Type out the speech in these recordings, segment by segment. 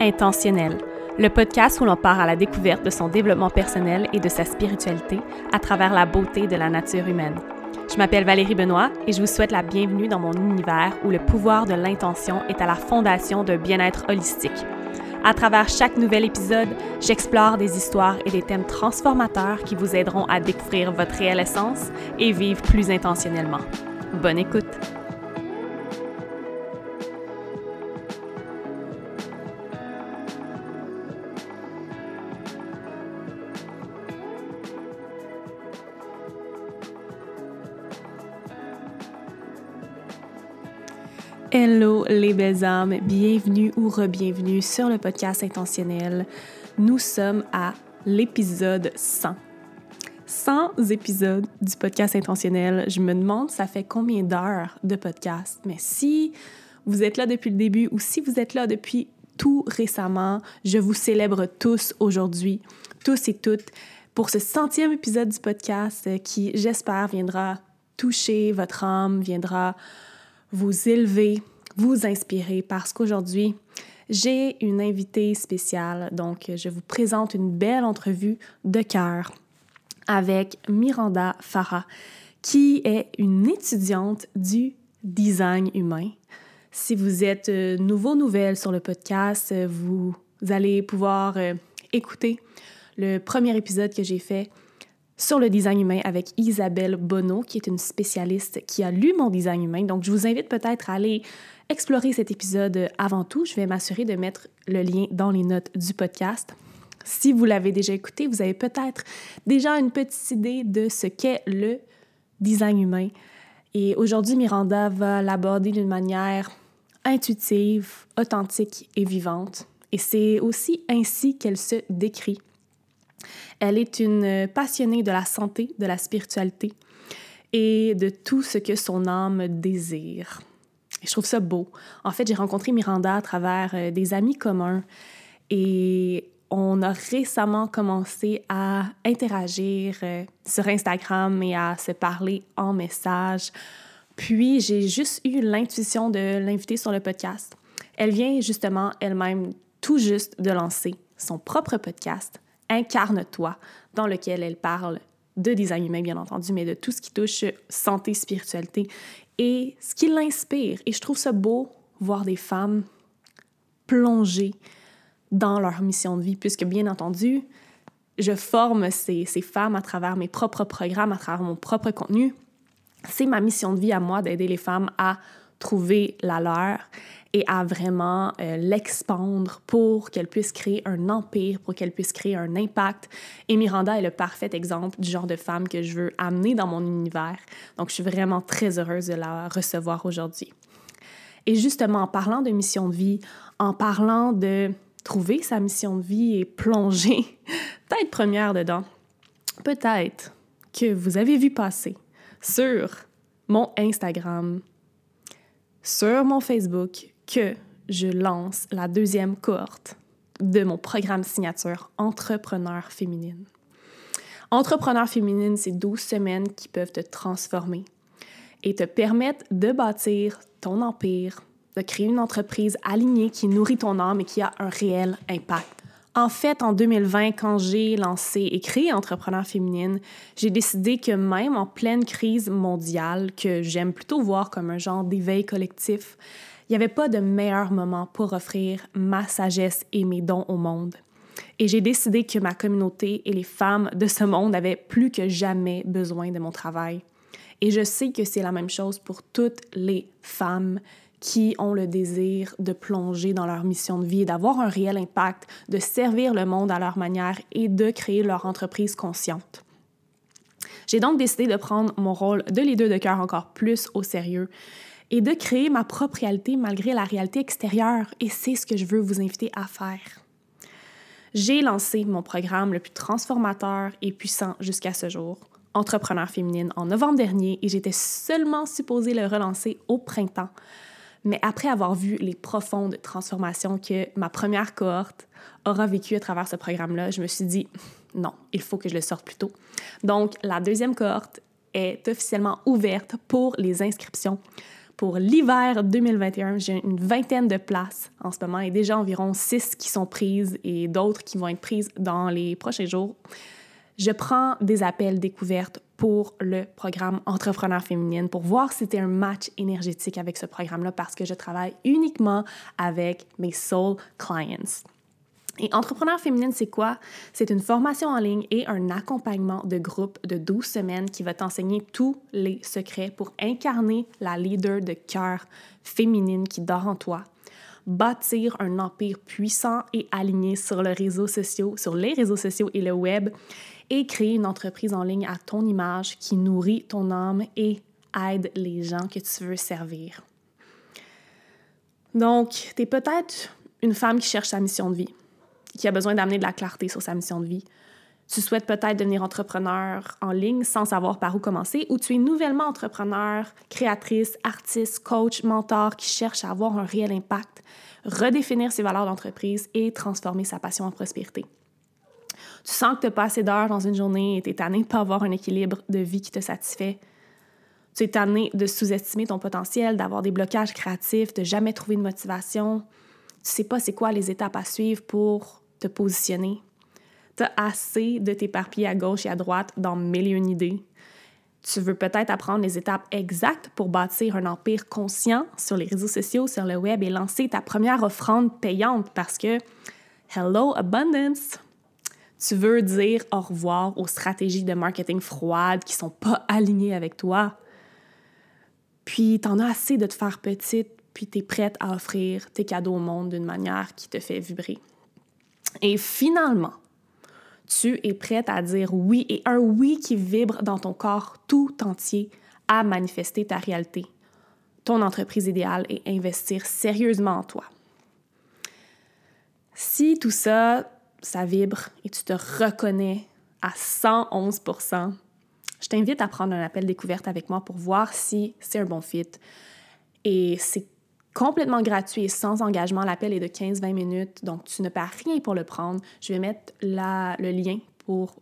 Intentionnel, le podcast où l'on part à la découverte de son développement personnel et de sa spiritualité à travers la beauté de la nature humaine. Je m'appelle Valérie Benoît et je vous souhaite la bienvenue dans mon univers où le pouvoir de l'intention est à la fondation d'un bien-être holistique. À travers chaque nouvel épisode, j'explore des histoires et des thèmes transformateurs qui vous aideront à découvrir votre réelle essence et vivre plus intentionnellement. Bonne écoute! Hello les belles âmes, bienvenue ou re-bienvenue sur le podcast intentionnel. Nous sommes à l'épisode 100. 100 épisodes du podcast intentionnel. Je me demande ça fait combien d'heures de podcast? Mais si vous êtes là depuis le début ou si vous êtes là depuis tout récemment, je vous célèbre tous aujourd'hui, tous et toutes, pour ce centième épisode du podcast qui, j'espère, viendra toucher votre âme, viendra vous élever, vous inspirer parce qu'aujourd'hui, j'ai une invitée spéciale. Donc, je vous présente une belle entrevue de cœur avec Miranda Farah, qui est une étudiante du design humain. Si vous êtes euh, nouveau nouvelle sur le podcast, euh, vous allez pouvoir euh, écouter le premier épisode que j'ai fait sur le design humain avec Isabelle Bonneau, qui est une spécialiste qui a lu mon design humain. Donc, je vous invite peut-être à aller explorer cet épisode avant tout. Je vais m'assurer de mettre le lien dans les notes du podcast. Si vous l'avez déjà écouté, vous avez peut-être déjà une petite idée de ce qu'est le design humain. Et aujourd'hui, Miranda va l'aborder d'une manière intuitive, authentique et vivante. Et c'est aussi ainsi qu'elle se décrit. Elle est une passionnée de la santé, de la spiritualité et de tout ce que son âme désire. Je trouve ça beau. En fait, j'ai rencontré Miranda à travers euh, des amis communs et on a récemment commencé à interagir euh, sur Instagram et à se parler en message. Puis j'ai juste eu l'intuition de l'inviter sur le podcast. Elle vient justement elle-même tout juste de lancer son propre podcast Incarne-toi, dans lequel elle parle de design humain, bien entendu, mais de tout ce qui touche santé, spiritualité et ce qui l'inspire. Et je trouve ça beau voir des femmes plonger dans leur mission de vie, puisque bien entendu, je forme ces, ces femmes à travers mes propres programmes, à travers mon propre contenu. C'est ma mission de vie à moi d'aider les femmes à trouver la leur et à vraiment euh, l'expandre pour qu'elle puisse créer un empire, pour qu'elle puisse créer un impact. Et Miranda est le parfait exemple du genre de femme que je veux amener dans mon univers. Donc, je suis vraiment très heureuse de la recevoir aujourd'hui. Et justement, en parlant de mission de vie, en parlant de trouver sa mission de vie et plonger tête première dedans, peut-être que vous avez vu passer sur mon Instagram, sur mon Facebook, que je lance la deuxième cohorte de mon programme signature Entrepreneur féminine. Entrepreneur féminine, c'est 12 semaines qui peuvent te transformer et te permettre de bâtir ton empire, de créer une entreprise alignée qui nourrit ton âme et qui a un réel impact. En fait, en 2020, quand j'ai lancé et créé Entrepreneur féminine, j'ai décidé que même en pleine crise mondiale, que j'aime plutôt voir comme un genre d'éveil collectif, il n'y avait pas de meilleur moment pour offrir ma sagesse et mes dons au monde. Et j'ai décidé que ma communauté et les femmes de ce monde avaient plus que jamais besoin de mon travail. Et je sais que c'est la même chose pour toutes les femmes qui ont le désir de plonger dans leur mission de vie, d'avoir un réel impact, de servir le monde à leur manière et de créer leur entreprise consciente. J'ai donc décidé de prendre mon rôle de leader de cœur encore plus au sérieux et de créer ma propre réalité malgré la réalité extérieure. Et c'est ce que je veux vous inviter à faire. J'ai lancé mon programme le plus transformateur et puissant jusqu'à ce jour, Entrepreneur féminine, en novembre dernier et j'étais seulement supposée le relancer au printemps. Mais après avoir vu les profondes transformations que ma première cohorte aura vécues à travers ce programme-là, je me suis dit non, il faut que je le sorte plus tôt. Donc, la deuxième cohorte est officiellement ouverte pour les inscriptions pour l'hiver 2021. J'ai une vingtaine de places en ce moment et déjà environ six qui sont prises et d'autres qui vont être prises dans les prochains jours. Je prends des appels découvertes pour le programme Entrepreneur féminine pour voir si c'était un match énergétique avec ce programme-là parce que je travaille uniquement avec mes soul clients. Et Entrepreneur féminine, c'est quoi? C'est une formation en ligne et un accompagnement de groupe de 12 semaines qui va t'enseigner tous les secrets pour incarner la leader de cœur féminine qui dort en toi, bâtir un empire puissant et aligné sur, les réseaux sociaux, sur les réseaux sociaux et le web et créer une entreprise en ligne à ton image qui nourrit ton âme et aide les gens que tu veux servir. Donc, tu es peut-être une femme qui cherche sa mission de vie qui a besoin d'amener de la clarté sur sa mission de vie. Tu souhaites peut-être devenir entrepreneur en ligne sans savoir par où commencer, ou tu es nouvellement entrepreneur, créatrice, artiste, coach, mentor qui cherche à avoir un réel impact, redéfinir ses valeurs d'entreprise et transformer sa passion en prospérité. Tu sens que tu n'as pas assez d'heures dans une journée et tu es tanné de ne pas avoir un équilibre de vie qui te satisfait. Tu es tanné de sous-estimer ton potentiel, d'avoir des blocages créatifs, de jamais trouver de motivation. Tu sais pas c'est quoi les étapes à suivre pour te positionner. Tu as assez de t'éparpiller à gauche et à droite dans mille et une idées. Tu veux peut-être apprendre les étapes exactes pour bâtir un empire conscient sur les réseaux sociaux, sur le web et lancer ta première offrande payante parce que Hello Abundance! Tu veux dire au revoir aux stratégies de marketing froides qui sont pas alignées avec toi. Puis tu en as assez de te faire petite, puis tu es prête à offrir tes cadeaux au monde d'une manière qui te fait vibrer. Et finalement, tu es prête à dire oui et un oui qui vibre dans ton corps tout entier à manifester ta réalité, ton entreprise idéale et investir sérieusement en toi. Si tout ça, ça vibre et tu te reconnais à 111 je t'invite à prendre un appel découverte avec moi pour voir si c'est un bon fit. Et c'est complètement gratuit et sans engagement. L'appel est de 15-20 minutes, donc tu ne perds rien pour le prendre. Je vais mettre le lien pour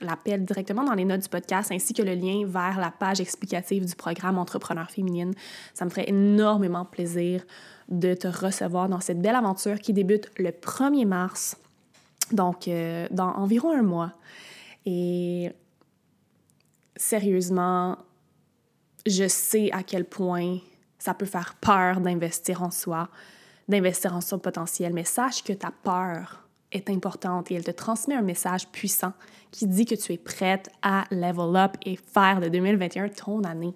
l'appel directement dans les notes du podcast, ainsi que le lien vers la page explicative du programme Entrepreneur féminine. Ça me ferait énormément plaisir de te recevoir dans cette belle aventure qui débute le 1er mars, donc euh, dans environ un mois. Et sérieusement, je sais à quel point ça peut faire peur d'investir en soi, d'investir en son potentiel, mais sache que ta peur est importante et elle te transmet un message puissant qui dit que tu es prête à level up et faire de 2021 ton année.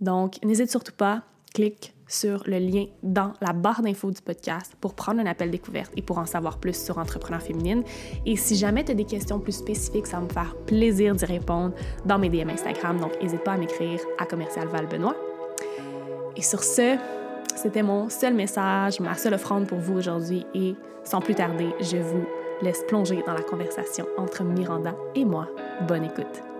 Donc, n'hésite surtout pas, clique sur le lien dans la barre d'infos du podcast pour prendre un appel découverte et pour en savoir plus sur Entrepreneur Féminine. Et si jamais tu as des questions plus spécifiques, ça va me faire plaisir d'y répondre dans mes DM Instagram. Donc, n'hésite pas à m'écrire à commercial Val Benoît. Et sur ce, c'était mon seul message, ma seule offrande pour vous aujourd'hui et sans plus tarder, je vous laisse plonger dans la conversation entre Miranda et moi. Bonne écoute.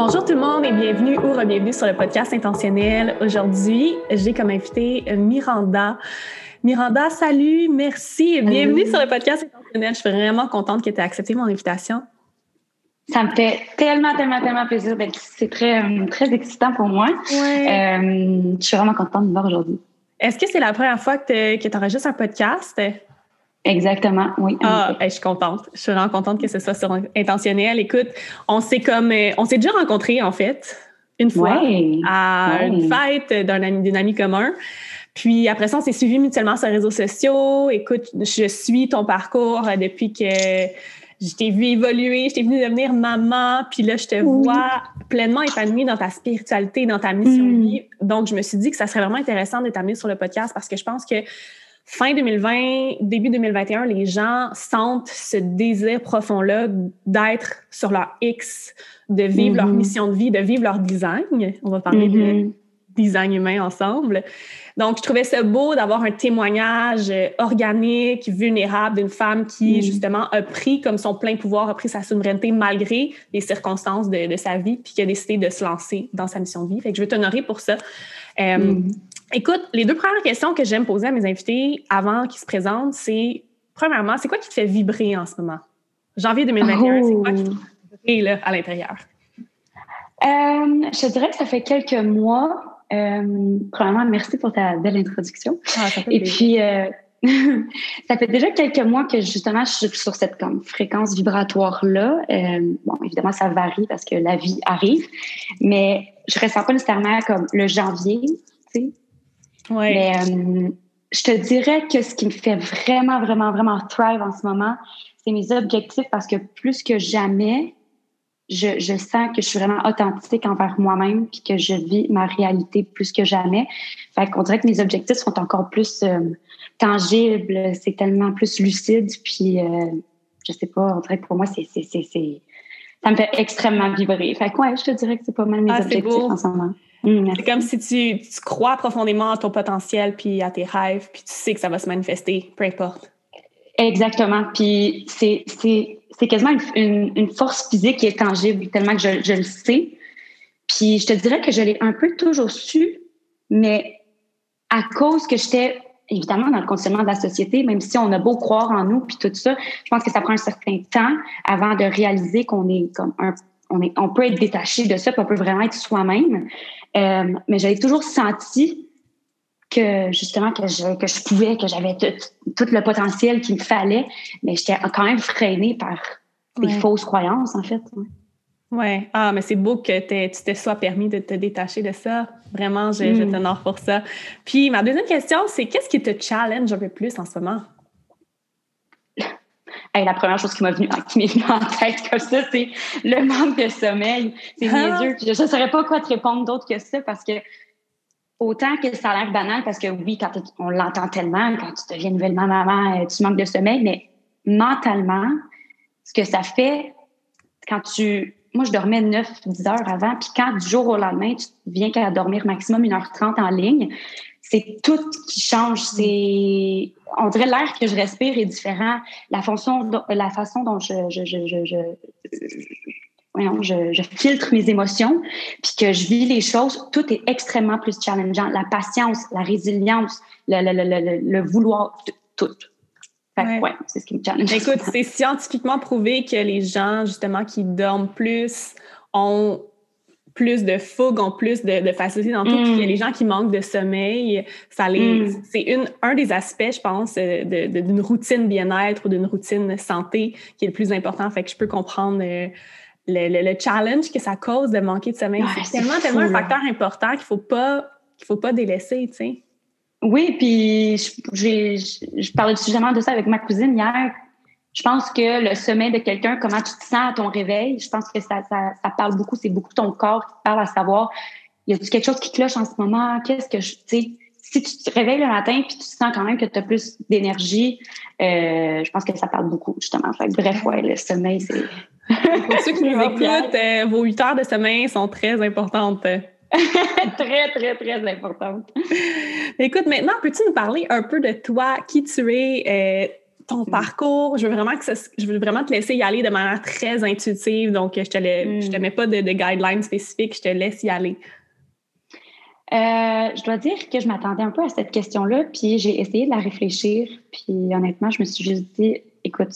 Bonjour tout le monde et bienvenue ou re-bienvenue sur le podcast intentionnel. Aujourd'hui, j'ai comme invité Miranda. Miranda, salut, merci et bienvenue sur le podcast intentionnel. Je suis vraiment contente que tu aies accepté mon invitation. Ça me fait tellement, tellement, tellement plaisir. C'est très, euh, très excitant pour moi. Euh, je suis vraiment contente de voir aujourd'hui. Est-ce que c'est la première fois que tu enregistres un podcast? Exactement, oui. Ah, je suis contente. Je suis vraiment contente que ce soit sur intentionnel. Écoute, on s'est comme, euh, on s'est déjà rencontrés en fait une fois à une fête d'un ami, d'une amie commun. Puis après ça, on s'est suivi mutuellement sur les réseaux sociaux. Écoute, je suis ton parcours euh, depuis que je t'ai vu évoluer, je t'ai vu devenir maman, puis là, je te vois pleinement épanouie dans ta spiritualité, dans ta mission de mm. vie. Donc, je me suis dit que ça serait vraiment intéressant de t'amener sur le podcast parce que je pense que fin 2020, début 2021, les gens sentent ce désir profond-là d'être sur leur X, de vivre leur mm-hmm. mission de vie, de vivre leur design. On va parler de mm-hmm. design humain ensemble. Donc, je trouvais ça beau d'avoir un témoignage euh, organique, vulnérable d'une femme qui, mm. justement, a pris comme son plein pouvoir, a pris sa souveraineté malgré les circonstances de, sa vie, puis qui a décidé de se lancer dans sa mission de vie. Fait que je veux t'honorer pour ça. Euh, mm. Écoute, les deux premières questions que j'aime poser à mes invités avant qu'ils se présentent, c'est premièrement, c'est quoi qui te fait vibrer en ce moment? Janvier 2021, c'est quoi qui te fait vibrer là, à l'intérieur? Euh, je dirais que ça fait quelques mois. Euh, premièrement, merci pour ta belle introduction. Ah, Et puis, euh, ça fait déjà quelques mois que justement je suis sur cette comme, fréquence vibratoire-là. Bon, évidemment, ça varie parce que la vie arrive, mais je ressens pas nécessairement comme le janvier, tu sais. Mais euh, je te dirais que ce qui me fait vraiment, vraiment, vraiment thrive en ce moment, c'est mes objectifs parce que plus que jamais, je, je, sens que je suis vraiment authentique envers moi-même puis que je vis ma réalité plus que jamais. Fait qu'on dirait que mes objectifs sont encore plus euh, tangibles, c'est tellement plus lucide puis euh, je sais pas, on dirait que pour moi c'est c'est c'est ça me fait extrêmement vibrer. Fait que ouais, je te dirais que c'est pas mal mes ah, objectifs en ce moment. Mmh, c'est comme si tu, tu, crois profondément à ton potentiel puis à tes rêves puis tu sais que ça va se manifester, peu importe. Exactement. Puis c'est c'est quasiment une, une, force physique qui est tangible, tellement que je, je le sais. Puis je te dirais que je l'ai un peu toujours su, mais à cause que j'étais évidemment dans le conditionnement de la société, même si on a beau croire en nous puis tout ça, je pense que ça prend un certain temps avant de réaliser qu'on est comme un, on est, on peut être détaché de ça, puis on peut vraiment être soi-même. Euh, mais j'avais toujours senti que justement que je, que je pouvais, que j'avais tout, le potentiel qu'il me fallait, mais j'étais quand même freinée par des fausses croyances, en fait. Ouais. Ah, mais c'est beau que tu te sois permis de te détacher de ça. Vraiment, je, je mm. t'honore pour ça. Puis ma deuxième question, c'est qu'est-ce qui te challenge un peu plus en ce moment? la première chose qui m'est venue, en tête comme ça, c'est le manque de sommeil. C'est ah. Je ne saurais pas quoi te répondre d'autre que ça parce que autant que ça a l'air banal parce que oui, quand on l'entend tellement, quand tu deviens nouvellement maman, euh, tu manques de sommeil, mais mentalement, ce que ça fait quand tu. Moi, je dormais 9-10 heures avant, puis quand du jour au lendemain, tu viens qu'à dormir maximum 1h30 en ligne, c'est tout qui change. C'est, on dirait l'air que je respire est différent. La fonction, la façon dont je, je, je, je je, je, filtre mes émotions, puis que je vis les choses, tout est extrêmement plus challengeant. La patience, la résilience, le, le, le, le vouloir, tout. Ouais. c'est ce qui me challenge. Écoute, c'est scientifiquement prouvé que les gens, justement, qui dorment plus, ont plus de fougue, ont plus de, de facilité dans tout. Puis mm. les gens qui manquent de sommeil, ça les, mm. c'est une, un des aspects, je pense, d'une de, routine bien-être ou d'une routine santé qui est le plus important. Fait que je peux comprendre euh, le, challenge que ça cause de manquer de sommeil. c'est tellement, tellement un facteur important qu'il ne faut, pas, qu'il faut pas délaisser, tu sais. Oui, puis je, je parlais justement de ça avec ma cousine hier. Je pense que le sommeil de quelqu'un, comment tu te sens à ton réveil, je pense que ça, ça, ça parle beaucoup. C'est beaucoup ton corps qui parle à savoir, y a-t-il quelque chose qui cloche en ce moment? Qu'est-ce que je, tu sais, si tu te réveilles le matin puis tu sens quand même que tu as plus d'énergie, euh, je pense que ça parle beaucoup, justement. Fait bref, ouais, le sommeil, c'est pour ceux qui nous écoutent, euh, vos 8 heures de sommeil sont très importantes. très, très, très importantes. Écoute, maintenant, peux-tu nous parler un peu de toi, qui tu es, euh, ton mm. parcours? Je veux, vraiment que je veux vraiment te laisser y aller de manière très intuitive, donc je ne te, je te mm. mets pas de, de guidelines spécifiques, je te laisse y aller. Euh, je dois dire que je m'attendais un peu à cette question-là, puis j'ai essayé de la réfléchir, puis honnêtement, je me suis juste dit, écoute,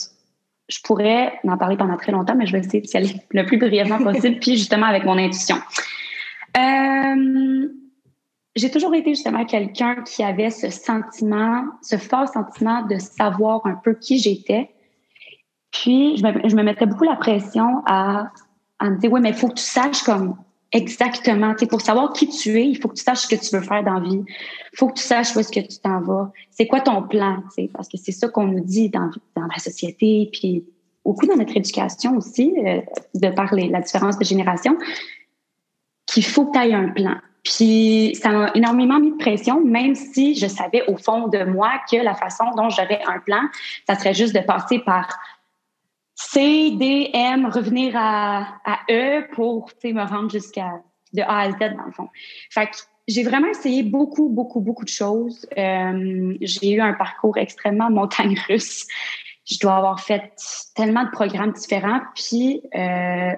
je pourrais en parler pendant très longtemps, mais je vais essayer d'y aller le plus brièvement possible, puis justement avec mon intuition. Euh, j'ai toujours été justement quelqu'un qui avait ce sentiment, ce fort sentiment de savoir un peu qui j'étais. Puis, je me, je me, mettais beaucoup la pression à, me dire, oui, mais il faut que tu saches comme exactement, tu pour savoir qui tu es, il faut que tu saches ce que tu veux faire dans la vie. Il faut que tu saches où est-ce que tu t'en vas. C'est quoi ton plan, tu sais, parce que c'est ça qu'on nous dit dans, dans la société, puis beaucoup dans notre éducation aussi, euh, de parler la différence de génération, qu'il faut que tu aies un plan. Puis ça m'a énormément mis de pression, même si je savais au fond de moi que la façon dont j'aurais un plan, ça serait juste de passer par C, D, M, revenir à, à E pour me rendre jusqu'à de A à Z dans le fond. Fait que j'ai vraiment essayé beaucoup, beaucoup, beaucoup de choses. Euh, j'ai eu un parcours extrêmement montagne russe je dois avoir fait tellement de programmes différents. Puis, euh,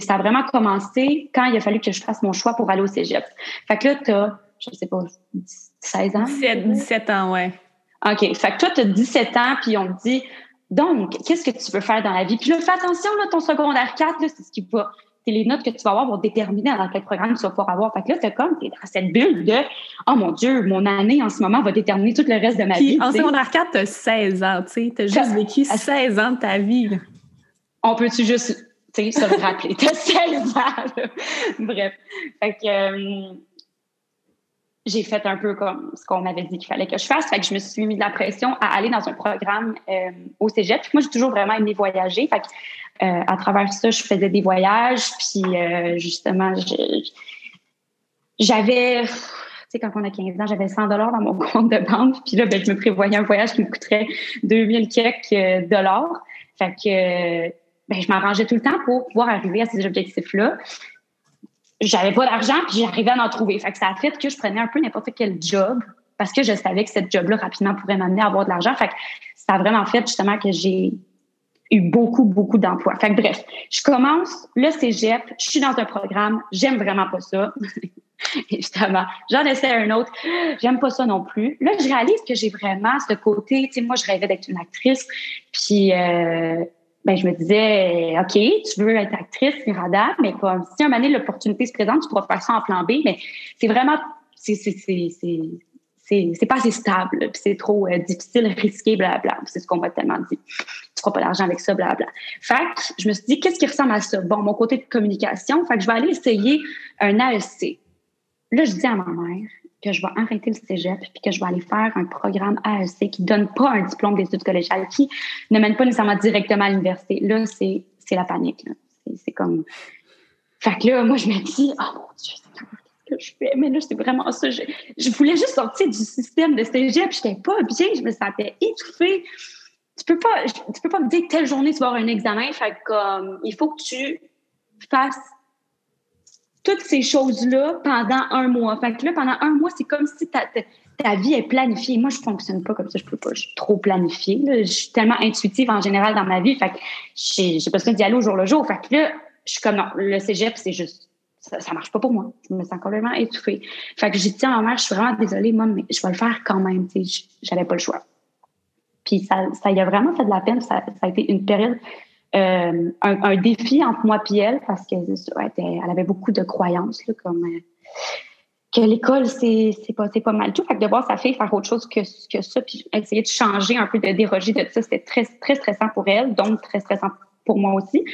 ça a vraiment commencé quand il a fallu que je fasse mon choix pour aller au cégep. Fait que là, tu as, je sais pas, 16 ans? 17, 17 ans, ouais. OK. Fait que toi, tu as 17 ans, puis on te dit, donc, qu'est-ce que tu veux faire dans la vie? Puis là, fais attention, là, ton secondaire 4, c'est ce qui va. C'est les notes que tu vas avoir vont déterminer dans quel programme tu vas pouvoir avoir. Fait que là, c'est comme, t'es dans cette bulle de, oh mon Dieu, mon année en ce moment va déterminer tout le reste de ma vie. En secondaire 4, t'as 16 ans, tu sais. T'as juste vécu 16 ans de ta vie. On peut-tu juste, tu sais, se le rappeler? T'as 16 ans, Bref. Fait que, euh, j'ai fait un peu comme ce qu'on m'avait dit qu'il fallait que je fasse. Fait que je me suis mis de la pression à aller dans un programme euh, au cégep. moi, j'ai toujours vraiment aimé voyager. Fait que, euh, à travers ça, je faisais des voyages. Puis, justement, j'avais... Tu sais, quand on a 15 ans, j'avais 100 dollars dans mon compte de banque. Puis là, ben, je me prévoyais un voyage qui me coûterait 2000 quelques dollars. Fait que ben, je m'arrangeais tout le temps pour pouvoir arriver à ces objectifs-là j'avais pas d'argent, puis j'arrivais à en trouver. Fait que ça a fait que je prenais un peu n'importe quel job parce que je savais que cette job-là rapidement pourrait m'amener à avoir de l'argent. Fait que ça a vraiment fait justement que j'ai eu beaucoup, beaucoup d'emplois. Fait que bref, je commence le cégep, je suis dans un programme, j'aime vraiment pas ça. Justement, j'en essaie un autre, j'aime pas ça non plus. Là, je réalise que j'ai vraiment ce côté, tu sais, moi, je rêvais d'être une actrice, puis euh, ben, je me disais, OK, tu veux être actrice, Miranda, mais comme si un moment donné, l'opportunité se présente, tu pourras faire ça en plan B, mais c'est vraiment, c'est, c'est, pas assez stable, c'est trop euh, difficile, risqué, blablabla. C'est ce qu'on m'a tellement dit. Tu feras pas d'argent avec ça, blablabla. Fait que je me suis dit, qu'est-ce qui ressemble à ça? Bon, mon côté de communication, fait que je vais aller essayer un AEC. Là, je dis à ma mère, que je vais arrêter le cégep puis que je vais aller faire un programme AEC qui donne pas un diplôme d'études collégiales, qui ne mène pas nécessairement directement à l'université. Là, c'est, c'est la panique. C'est, comme... Fait que là, moi, je me dis, oh mon Dieu, qu'est-ce que je fais? Mais là, c'est vraiment ça. Je, voulais juste sortir du système de cégep. Je n'étais pas bien. Je me sentais étouffée. Tu peux peux pas me dire telle journée, tu vas avoir un examen. Fait que, comme, il faut que tu fasses toutes ces choses-là pendant un mois. Fait que là, pendant un mois, c'est comme si ta, ta, vie est planifiée. Moi, je fonctionne pas comme ça. Je peux pas. Je suis trop planifiée. Je suis tellement intuitive en général dans ma vie. Fait que j'ai besoin d'y aller au jour le jour. Fait que là, je suis comme non, le cégep, c'est juste. Ça, marche pas pour moi. Je me sens complètement étouffée. Fait que j'ai dit à ma mère, je suis vraiment désolée, moi, mais je vais le faire quand même. J'avais pas le choix. Puis ça, ça y a vraiment fait de la peine. Ça, ça a été une période euh, un, défi entre moi et elle parce qu'elle elle avait beaucoup de croyances, comme euh, que l'école, c'est pas, pas mal tout. Fait que de voir sa fille faire autre chose que, que ça, puis essayer de changer un peu, de déroger de ça, c'était très, très stressant pour elle, donc très stressant pour moi aussi.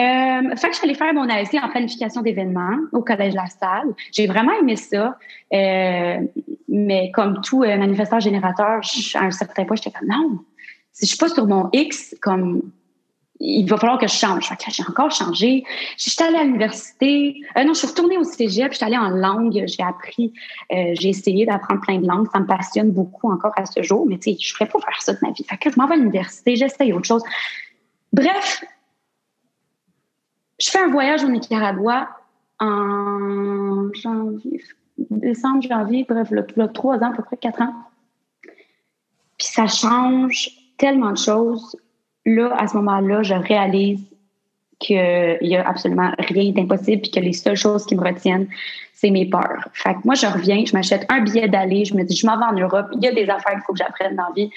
Euh, fait que allée faire mon AEC en planification d'événements au Collège La Salle. J'ai vraiment aimé ça. Mais comme tout manifestant générateur, à un certain point, j'étais comme non, si je suis pas sur mon X, comme il va falloir que je change. j'ai encore changé. Je suis allée à l'université. Euh, non, je suis retournée au cégep. Je suis allée en langue. J'ai appris, euh, j'ai essayé d'apprendre plein de langues. Ça me passionne beaucoup encore à ce jour. Mais tu sais, je ne ferais pas faire ça de ma vie. Que je m'en vais à l'université. J'essaye autre chose. Bref, je fais un voyage au Nicaragua en janvier, décembre, janvier, bref, trois ans, à peu près quatre ans. Puis ça change tellement de choses là, à ce moment-là, je réalise qu'il y a absolument rien d'impossible puis que les seules choses qui me retiennent, c'est mes peurs. Fait que moi, je reviens, je m'achète un billet d'aller, je me dis, je m'en vais en Europe, il y a des affaires qu'il faut que j'apprenne dans la vie.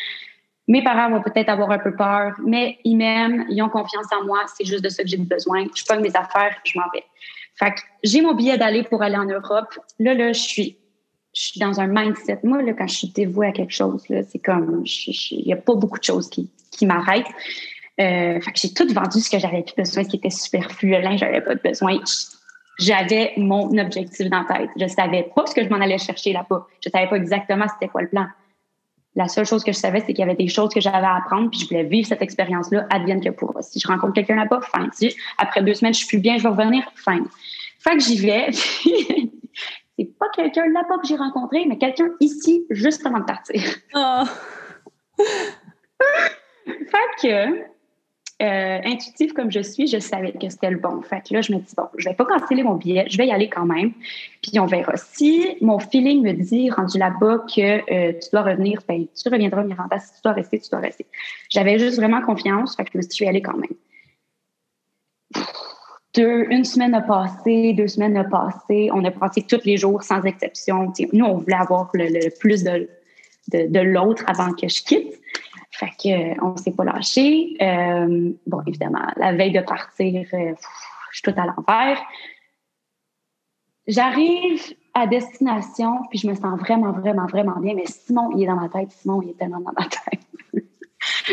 Mes parents vont peut-être avoir un peu peur, mais ils m'aiment, ils ont confiance en moi, c'est juste de ça que j'ai besoin. Je pogne mes affaires, je m'en vais. Fait que j'ai mon billet d'aller pour aller en Europe. Là, là, je suis je suis dans un mindset. Moi, là, quand je suis dévouée à quelque chose, c'est comme, il n'y a pas beaucoup de choses qui, qui m'arrêtent. Euh, fait que j'ai tout vendu ce que j'avais plus besoin, ce qui était superflu. Le linge, j'avais pas de besoin. J'avais mon objectif dans la tête. Je savais pas ce que je m'en allais chercher là-bas. Je savais pas exactement c'était quoi le plan. La seule chose que je savais, c'est qu'il y avait des choses que j'avais à apprendre, puis je voulais vivre cette expérience-là, advienne que pour. Si je rencontre quelqu'un là-bas, fin. Si après deux semaines, je suis plus bien, je vais revenir, fin. Fait que j'y vais. c'est pas quelqu'un là-bas que j'ai rencontré, mais quelqu'un ici, juste avant de partir. Oh. fait que, euh, intuitive comme je suis, je savais que c'était le bon. Fait que là, je me dis, bon, je vais pas canceller mon billet, je vais y aller quand même, puis on verra. Si mon feeling me dit, rendu là-bas, que euh, tu dois revenir, ben, tu reviendras, Miranda. Si tu dois rester, tu dois rester. J'avais juste vraiment confiance, fait que je me suis dit, je vais y aller quand même une semaine a passé, deux semaines a passé. On a passé tous les jours sans exception. nous, on voulait avoir le, plus de, de, l'autre avant que je quitte. Fait que on s'est pas lâché. bon, évidemment, la veille de partir, je suis tout à l'envers. J'arrive à destination, puis je me sens vraiment, vraiment, vraiment bien. Mais Simon, il est dans ma tête. Simon, il est tellement dans ma tête.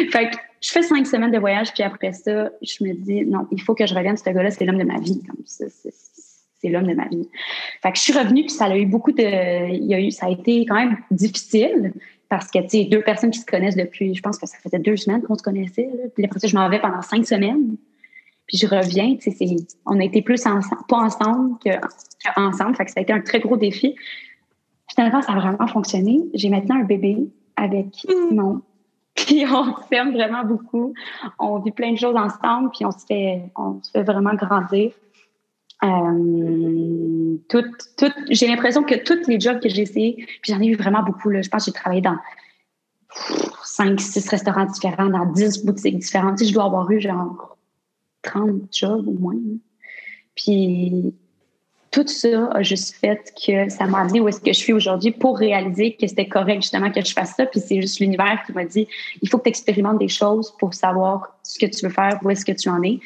fait que je fais cinq semaines de voyage, puis après ça, je me dis, non, il faut que je revienne. Ce gars-là, c'est l'homme de ma vie. Comme ça, c'est l'homme de ma vie. Fait que je suis revenue, puis ça a eu beaucoup de. Il y a eu, ça a été quand même difficile parce que, tu sais, deux personnes qui se connaissent depuis, je pense que ça faisait deux semaines qu'on se connaissait. Puis après ça, je m'en vais pendant cinq semaines. Puis je reviens, tu sais, on a été plus ensemble, pas ensemble qu'ensemble. fait que ça a été un très gros défi. Finalement, ça a vraiment fonctionné. J'ai maintenant un bébé avec mm. Simon. Puis on s'aime vraiment beaucoup. On vit plein de choses ensemble, puis on se fait, on se fait vraiment grandir. Euh, tout, j'ai l'impression que tous les jobs que j'ai essayés, puis j'en ai eu vraiment beaucoup. Là. Je pense que j'ai travaillé dans 5, 6 restaurants différents, dans 10 boutiques différentes. Tu je dois avoir eu genre 30 jobs au moins. Puis tout ça a juste fait que ça m'a amené où est-ce que je suis aujourd'hui pour réaliser que c'était correct justement que je fasse ça. Puis c'est juste l'univers qui m'a dit il faut que tu expérimentes des choses pour savoir ce que tu veux faire, où est-ce que tu en es.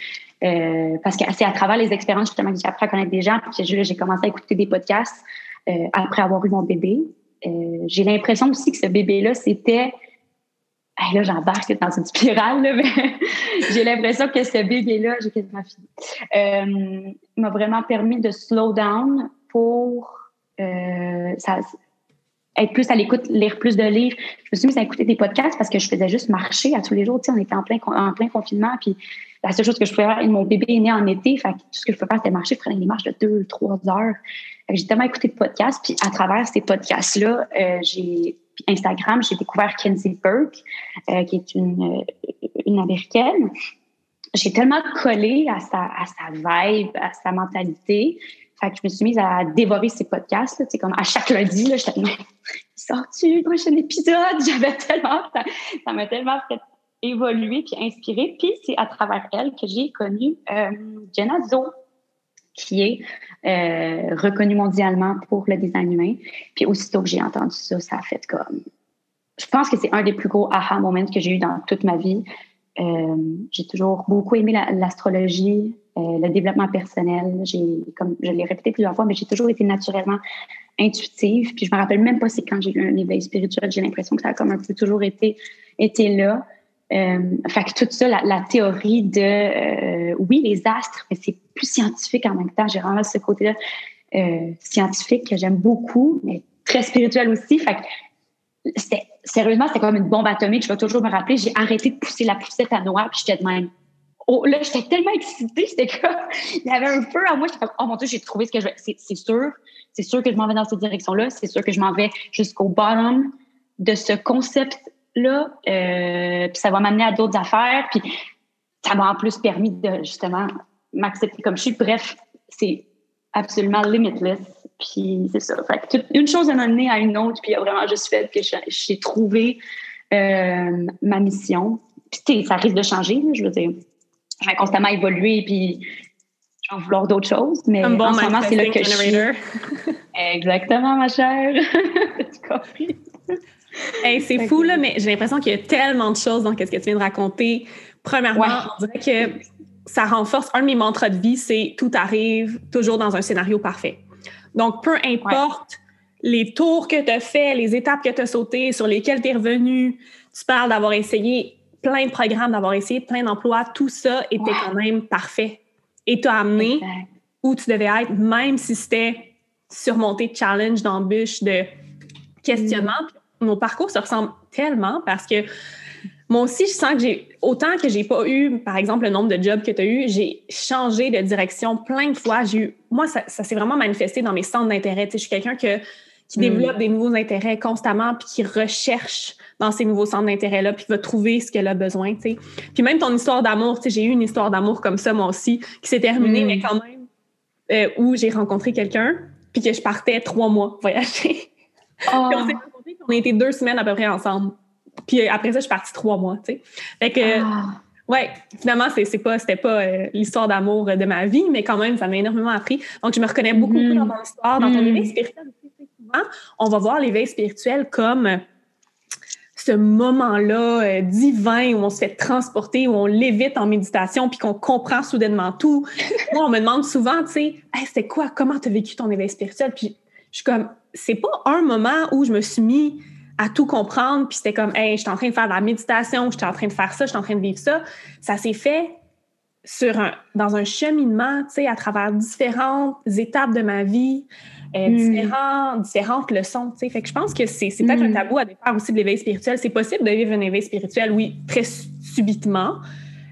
Euh, parce que c'est à travers les expériences justement que j'ai appris à connaître des gens. Puis j'ai commencé à écouter des podcasts euh, après avoir eu mon bébé. Euh, j'ai l'impression aussi que ce bébé-là, c'était là, j'embarque dans une spirale, mais j'ai l'impression que ce bébé-là, j'ai quasiment fini, m'a vraiment permis de slow down pour être plus à l'écoute, lire plus de livres. Je me suis mise à écouter des podcasts parce que je faisais juste marcher à tous les jours. Tu sais, on était en plein, en plein confinement, puis la seule chose que je pouvais faire, mon bébé est né en été, fait tout ce que je pouvais faire, c'était marcher, faire des marches de deux, trois heures. J'ai tellement écouté de podcasts, puis à travers ces podcasts-là, euh, j'ai Instagram, j'ai découvert Kenzie Burke, euh, qui est une, euh, une américaine. J'ai tellement collé à sa, à sa vibe, à sa mentalité. Fait que je me suis mise à dévorer ces podcasts. C'est comme à chaque lundi, là, j'étais sors-tu le prochain épisode? J'avais tellement, ça m'a tellement fait évoluer puis inspirer. Puis c'est à travers elle que j'ai connu euh, Jenna Zo, qui est euh, reconnue mondialement pour le design humain. Puis aussitôt que j'ai entendu ça, ça a fait comme... Je pense que c'est un des plus gros aha moments que j'ai eu dans toute ma vie. Euh, j'ai toujours beaucoup aimé l'astrologie, le développement personnel. J'ai, comme je l'ai répété plusieurs fois, mais j'ai toujours été naturellement intuitive. Puis je me rappelle même pas c'est quand j'ai eu un éveil spirituel. J'ai l'impression que ça a comme un peu toujours été, été là. Euh, fait que tout ça, la, théorie de, euh, oui, les astres, mais c'est plus scientifique en même temps. J'ai vraiment ce côté-là euh, scientifique que j'aime beaucoup, mais très spirituel aussi. Fait que sérieusement, c'était comme une bombe atomique. Je vais toujours me rappeler, j'ai arrêté de pousser la poussette à noix, puis j'étais de même. Oh, là, j'étais tellement excitée, c'était comme, il y avait un feu à moi, j'étais comme, oh mon Dieu, j'ai trouvé ce que je veux. C'est sûr, c'est sûr que je m'en vais dans cette direction-là, c'est sûr que je m'en vais jusqu'au bottom de ce concept là, euh, puis ça va m'amener à d'autres affaires, puis ça m'a en plus permis de justement m'accepter comme je suis. Bref, c'est absolument limitless. Puis c'est ça. Fait une chose m'a amené à une autre, puis il y a vraiment juste fait que j'ai trouvé euh, ma mission. Puis ça risque de changer, je veux dire. Je vais constamment évoluer, puis je vais vouloir d'autres choses, mais en ce moment, c'est là que je suis. Exactement, ma chère. tu compris? c'est fou, là, mais j'ai l'impression qu'il y a tellement de choses dans ce que tu viens de raconter. Premièrement, on dirait que ça renforce un de mes mantras de vie, c'est tout arrive toujours dans un scénario parfait. Donc, peu importe les tours que tu as fait, les étapes que tu as sautées, sur lesquelles tu es revenu, tu parles d'avoir essayé plein de programmes, d'avoir essayé plein d'emplois, tout ça était quand même parfait. Et t'as amené où tu devais être, même si c'était surmonter de challenge, d'embûches, de questionnement. Mm nos parcours se ressemblent tellement parce que moi aussi, je sens que j'ai, autant que j'ai pas eu, par exemple, le nombre de jobs que tu as eu, j'ai changé de direction plein de fois. J'ai eu, moi, ça, s'est vraiment manifesté dans mes centres d'intérêt. je suis quelqu'un que, qui hmm. développe des nouveaux intérêts constamment puis qui recherche dans ces nouveaux centres d'intérêt-là puis va trouver ce qu'elle a besoin, Puis même ton histoire d'amour, j'ai eu une histoire d'amour comme ça, moi aussi, qui s'est terminée, hmm. mais quand même, euh, où j'ai rencontré quelqu'un puis que je partais trois mois voyager. Oh. on a été deux semaines à peu près ensemble. Puis après ça, je suis partie trois mois, tu sais. Fait que, ah. ouais, finalement, c'est, pas, c'était pas euh, l'histoire d'amour de ma vie, mais quand même, ça m'a énormément appris. Donc, je me reconnais beaucoup, mm-hmm. dans ton histoire, dans ton mm-hmm. éveil spirituel aussi. Souvent, on va voir l'éveil spirituel comme ce moment-là euh, divin où on se fait transporter, où on lévite en méditation, puis qu'on comprend soudainement tout. Moi, on me demande souvent, tu sais, hey, c'était quoi, comment tu as vécu ton éveil spirituel? Puis je suis comme, c'est pas un moment où je me suis mis à tout comprendre, puis c'était comme, hey, je suis en train de faire de la méditation, je suis en train de faire ça, je suis en train de vivre ça. Ça s'est fait sur un, dans un cheminement, tu sais, à travers différentes étapes de ma vie, euh, hmm. différents, différentes leçons, tu sais. Fait que je pense que c'est, c'est peut-être un hmm. tabou à défaire aussi de l'éveil spirituel. C'est possible de vivre un éveil spirituel, oui, très subitement,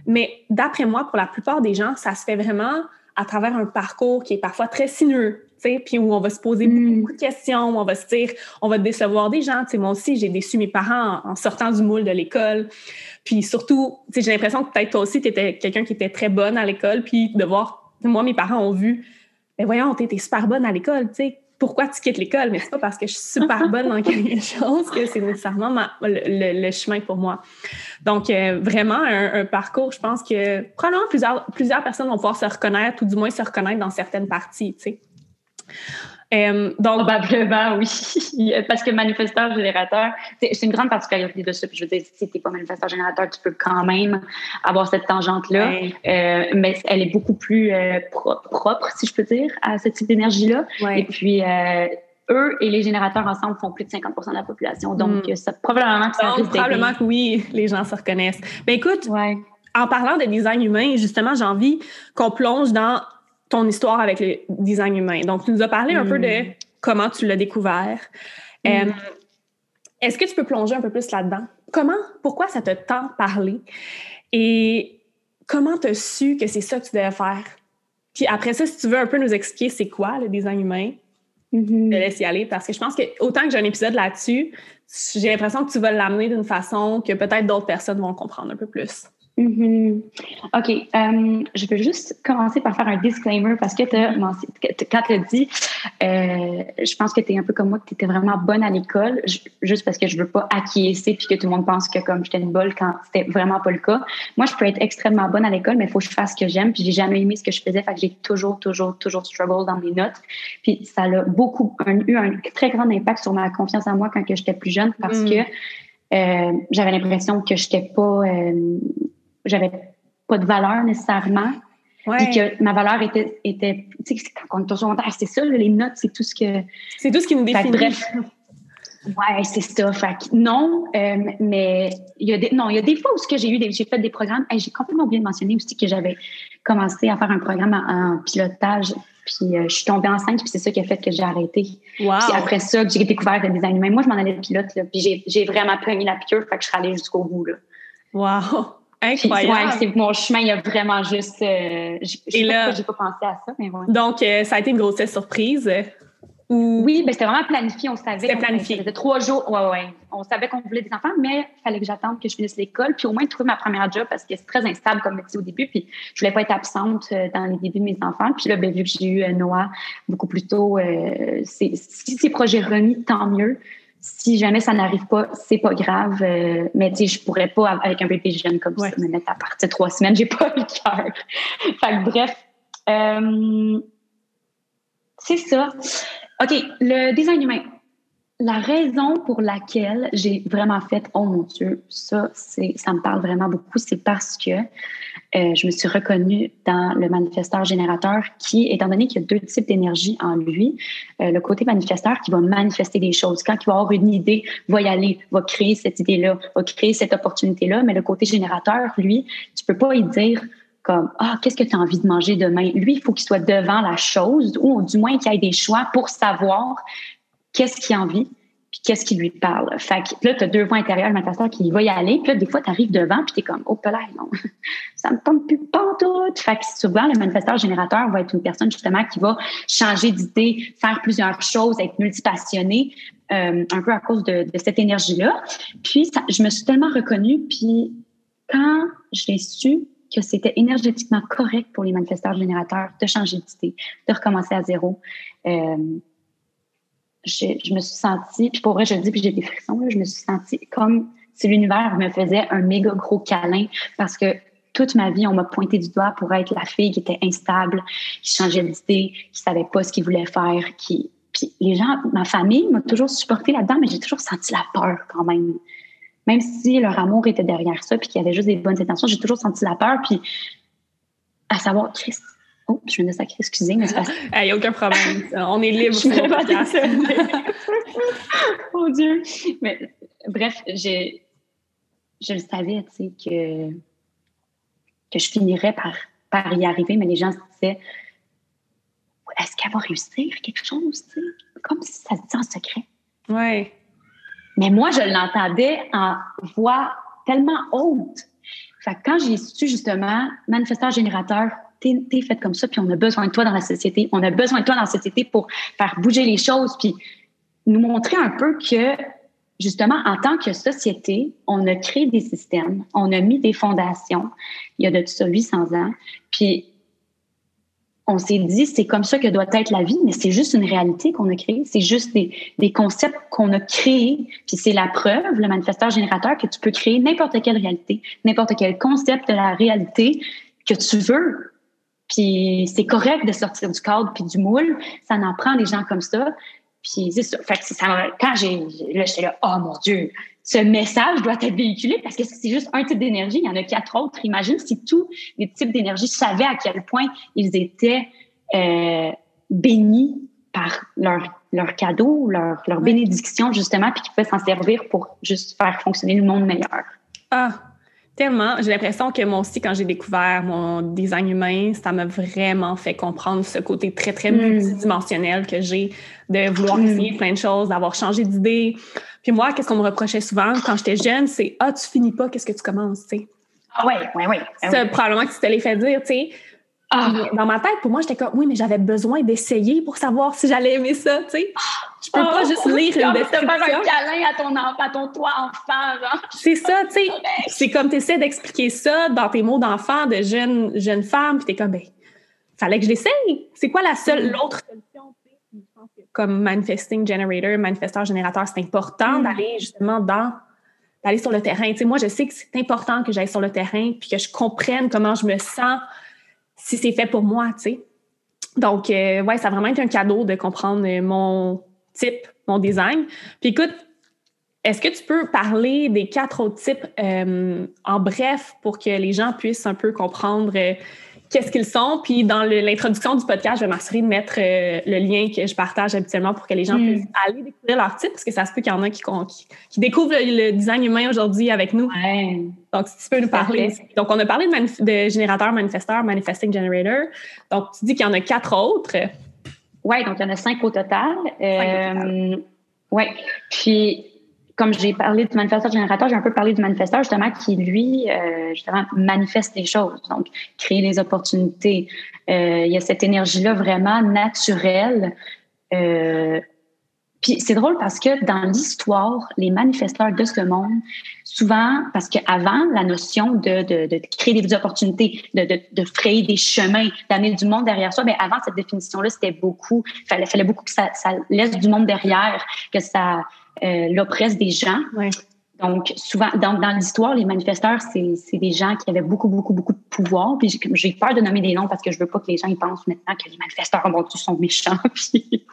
mais d'après moi, pour la plupart des gens, ça se fait vraiment à travers un parcours qui est parfois très sinueux, puis où on va se poser hmm. beaucoup de questions, on va se dire, on va décevoir des gens. moi aussi, j'ai déçu mes parents en, sortant du moule de l'école. Puis surtout, j'ai l'impression que peut-être toi aussi, tu étais quelqu'un qui était très bonne à l'école, puis de voir, moi, mes parents ont vu, mais voyons, tu étais super bonne à l'école, tu sais, pourquoi tu quittes l'école? Mais c'est pas parce que je suis super bonne dans quelque chose que c'est nécessairement le, chemin pour moi. Donc, euh, vraiment, un, parcours, je pense que probablement plusieurs, plusieurs personnes vont pouvoir se reconnaître ou du moins se reconnaître dans certaines parties, tu sais. Euh, donc, Probablement, oui. Parce que manifesteur générateur, c'est une grande particularité de ça. Puis je veux dire, si tu n'es pas manifesteur générateur, tu peux quand même avoir cette tangente-là. Euh, mais elle est beaucoup plus euh, propre, si je peux dire, à ce type d'énergie-là. Et puis, eux et les générateurs ensemble font plus de 50% de la population. Donc, hmm. ça, probablement que ça Probablement que oui, les gens se reconnaissent. Ben écoute, en parlant de design humain, justement, j'ai envie qu'on plonge dans ton histoire avec le design humain. Donc, tu nous as parlé un peu de mm. comment tu l'as découvert. Mm. Euh, est-ce que tu peux plonger un peu plus là-dedans? Comment, pourquoi ça t'a tant parlé? Et comment tu as su que c'est ça que tu devais faire? Puis après ça, si tu veux un peu nous expliquer c'est quoi le design humain, mm-hmm. je te laisse y aller parce que je pense que autant que j'ai un épisode là-dessus, j'ai l'impression que tu vas l'amener d'une façon que peut-être d'autres personnes vont comprendre un peu plus. Mm-hmm. OK. Euh, je veux juste commencer par faire un disclaimer parce que quand tu as dit, euh, je pense que tu es un peu comme moi, que tu étais vraiment bonne à l'école, juste parce que je veux pas acquiescer puis que tout le monde pense que comme j'étais une bolle quand c'était vraiment pas le cas. Moi, je peux être extrêmement bonne à l'école, mais il faut que je fasse ce que j'aime puis j'ai jamais aimé ce que je faisais. Fait que j'ai toujours, toujours, toujours struggle dans mes notes. Puis ça a beaucoup, eu un très grand impact sur ma confiance en moi quand j'étais plus jeune parce mm. que euh, j'avais l'impression que j'étais pas j'avais pas de valeur nécessairement. Puis que ma valeur était, était tu sais, quand on est au secondaire, c'est ça, les notes, c'est tout ce que. C'est tout ce qui nous définit. bref. Ouais, c'est ça. Fait non, euh, mais il y a des, non, il y a des fois où j'ai eu des, j'ai fait des programmes. j'ai complètement oublié de mentionner aussi que j'avais commencé à faire un programme en, pilotage. Puis euh, je suis tombée enceinte, puis c'est ça qui a fait que j'ai arrêté. Wow. Puis après ça, j'ai découvert le design humain. Moi, je m'en allais de pilote, là, puis j'ai, vraiment pris la piqûre, fait que je suis allée jusqu'au bout. Là. Wow! Incroyable. c'est mon chemin, il y a vraiment juste. Euh, Et là, j'ai pas pensé à ça, mais ouais. Donc, euh, ça a été une grosse surprise. Oui, ben c'était vraiment planifié. On savait. C'était planifié. C'était trois jours. Ouais, ouais. On savait qu'on voulait des enfants, mais il fallait que j'attende que je finisse l'école, puis au moins trouver ma première job parce que c'est très instable comme métier au début. Puis je voulais pas être absente euh, dans les débuts de mes enfants. Puis là, ben, vu que j'ai eu Noah beaucoup plus tôt, si ces projets remis, tant mieux si jamais ça n'arrive pas, c'est pas grave. Euh, mais tu sais, je pourrais pas, avec un bébé jeune comme ça, me mettre à partir de trois semaines. J'ai pas le cœur. fait bref. Euh, c'est ça. OK, le design humain. La raison pour laquelle j'ai vraiment fait oh mon Dieu, ça, c'est, ça me parle vraiment beaucoup, c'est parce que euh, je me suis reconnue dans le manifesteur générateur qui, étant donné qu'il y a deux types d'énergie en lui, euh, le côté manifesteur qui va manifester des choses. Quand il va avoir une idée, va y aller, va créer cette idée-là, va créer cette opportunité-là, mais le côté générateur, lui, tu peux pas y dire comme ah qu'est-ce que tu as envie de manger demain lui il faut qu'il soit devant la chose ou du moins qu'il ait des choix pour savoir qu'est-ce qu'il a envie, puis qu'est-ce qui lui parle? Fait que là, tu as deux voix intérieures, le manifesteur qui va y aller, puis là, des fois, tu arrives devant, puis tu es comme, oh, là, non, ça me tente plus pas tout. Fait que souvent, le manifesteur générateur va être une personne, justement, qui va changer d'idée, faire plusieurs choses, être multipassionné, euh, un peu à cause de, cette énergie-là. Puis, je me suis tellement reconnue, puis quand j'ai su que c'était énergétiquement correct pour les manifesteurs générateurs de changer d'idée, de recommencer à zéro, euh, je, me suis sentie, puis pour vrai, je le dis, puis j'ai des frissons, je me suis sentie comme si l'univers me faisait un méga gros câlin parce que toute ma vie, on m'a pointé du doigt pour être la fille qui était instable, qui changeait d'idée, qui savait pas ce qu'il voulait faire, qui... Puis les gens, ma famille m'a toujours supporté là-dedans, mais j'ai toujours senti la peur quand même. même si leur amour était derrière ça, puis qu'il y avait juste des bonnes intentions, j'ai toujours senti la peur, puis à savoir, Christ, oh, je viens de sacrer, excusez, mais c'est pas... Il n'y a aucun problème, on est libre. je oh Dieu! Mais bref, j'ai, je le savais, tu sais, que, que je finirais par, par y arriver, mais les gens se disaient, est-ce qu'elle va réussir quelque chose, tu sais? Comme si ça se dit en secret. Ouais. Mais moi, je l'entendais en voix tellement haute. Fait que quand j'ai su justement, manifesteur générateur, t'es es fait comme ça, puis on a besoin de toi dans la société. On a besoin de toi dans la société pour faire bouger les choses, puis nous montrer un peu que, justement, en tant que société, on a créé des systèmes, on a mis des fondations, il y a de tout ça 800 ans, puis on s'est dit c'est comme ça que doit être la vie, mais c'est juste une réalité qu'on a créée, c'est juste des, des concepts qu'on a créés, puis c'est la preuve, le manifesteur générateur, que tu peux créer n'importe quelle réalité, n'importe quel concept de la réalité que tu veux. Puis c'est correct de sortir du cadre puis du moule, ça en prend des gens comme ça. Puis c'est ça. Fait que ça, quand j'ai là, j'étais là, oh mon Dieu, ce message doit être véhiculé parce que c'est juste un type d'énergie, il y en a quatre autres. Imagine si tous les types d'énergie savaient à quel point ils étaient euh, bénis par leur, leur cadeau, leur, leur bénédiction, justement, puis qu'ils pouvaient s'en servir pour juste faire fonctionner le monde meilleur. Ah, Tellement. J'ai l'impression que moi aussi, quand j'ai découvert mon design humain, ça m'a vraiment fait comprendre ce côté très, très mm. multidimensionnel que j'ai de vouloir mm. essayer plein de choses, d'avoir changé d'idée. Puis moi, qu'est-ce qu'on me reprochait souvent quand j'étais jeune, c'est Ah, tu finis pas, qu'est-ce que tu commences, tu sais? Ah ouais, ouais, ouais. C'est probablement que tu te l'as fait dire, tu sais? Ah. Dans ma tête, pour moi, j'étais comme, oui, mais j'avais besoin d'essayer pour savoir si j'allais aimer ça, tu sais. Je peux pas juste lire une description. faire un câlin à ton, à ton toi enfant, genre. C'est ça, tu sais. C'est comme tu essaies d'expliquer ça dans tes mots d'enfant, de jeune, jeune femme, puis t'es comme, ben, fallait que je l'essaye. C'est quoi la seule, l'autre solution, comme manifesting generator, manifesteur générateur, c'est important mm. d'aller justement dans d'aller sur le terrain. Tu sais, moi, je sais que c'est important que j'aille sur le terrain puis que je comprenne comment je me sens si c'est fait pour moi, tu sais. Donc, euh, ouais, ça a vraiment été un cadeau de comprendre euh, mon type, mon design. Puis écoute, est-ce que tu peux parler des quatre autres types euh, en bref pour que les gens puissent un peu comprendre qu'est-ce qu'ils sont. Puis dans l'introduction du podcast, je vais m'assurer de mettre euh, le lien que je partage habituellement pour que les gens mm. puissent aller découvrir leur type, parce que ça se peut qu'il y en a qui, qui, découvrent le, design humain aujourd'hui avec nous. Donc, si tu peux nous parler. Donc, on a parlé de, de générateur, manifesteur, manifesting generator. Donc, tu dis qu'il y en a quatre autres. Oui, donc il y en a cinq au total. Euh, oui. Puis, comme j'ai parlé du manifesteur générateur, j'ai un peu parlé du manifesteur justement qui, lui, euh, justement, manifeste les choses, donc créer les opportunités. Euh, il y a cette énergie-là vraiment naturelle. Euh, puis c'est drôle parce que dans l'histoire, les manifesteurs de ce monde, souvent, parce qu'avant, la notion de, de, créer des opportunités, de, de, de frayer des chemins, d'amener du monde derrière soi, mais ben, avant cette définition-là, c'était beaucoup, il fallait, beaucoup que ça, ça laisse du monde derrière, que ça l'oppresse des gens. Donc, souvent, dans, dans l'histoire, les manifesteurs, c'est des gens qui avaient beaucoup, beaucoup, beaucoup de pouvoir. Puis j'ai peur de nommer des noms parce que je veux pas que les gens ils pensent maintenant que les manifesteurs, bon, tous sont méchants. Puis...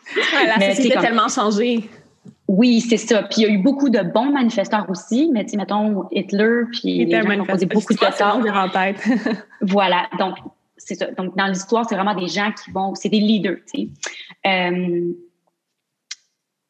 la société a tellement changé. Oui, c'est ça. Puis il y a eu beaucoup de bons manifesteurs aussi, mais tu mettons Hitler, puis les gens ont posé beaucoup de temps. en tête. voilà. Donc, c'est ça. Donc, dans l'histoire, c'est vraiment des gens qui vont, c'est des leaders, tu sais. Euh,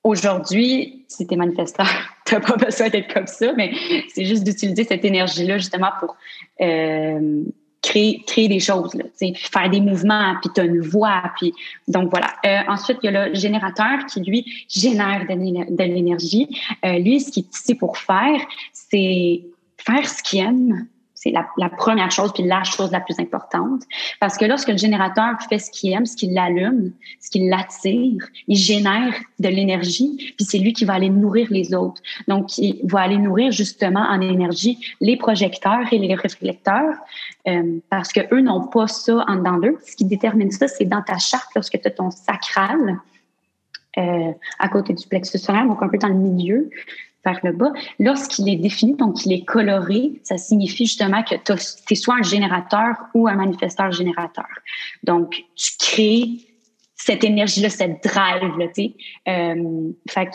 Aujourd'hui, si tu es manifesteur, tu n'as pas besoin d'être comme ça, mais c'est juste d'utiliser cette énergie-là justement pour euh, créer, créer des choses, là, faire des mouvements, puis tu as une voix. Puis, donc voilà. Euh, ensuite, il y a le générateur qui, lui, génère de l'énergie. Euh, lui, ce qu'il est ici pour faire, c'est faire ce qu'il aime, c'est la, première chose, puis la chose la plus importante. Parce que lorsque le générateur fait ce qu'il aime, ce qui l'allume, ce qui l'attire, il génère de l'énergie, puis c'est lui qui va aller nourrir les autres. Donc, il va aller nourrir justement en énergie les projecteurs et les réflecteurs, euh, parce que eux n'ont pas ça en dedans d'eux. Ce qui détermine ça, c'est dans ta charte, lorsque tu as ton sacral, euh, à côté du plexus solaire, donc un peu dans le milieu vers le bas. Lorsqu'il est défini, donc il est coloré, ça signifie justement que tu es soit un générateur ou un manifesteur générateur. Donc, tu crées cette énergie-là, cette drive, là, tu sais. Euh, fait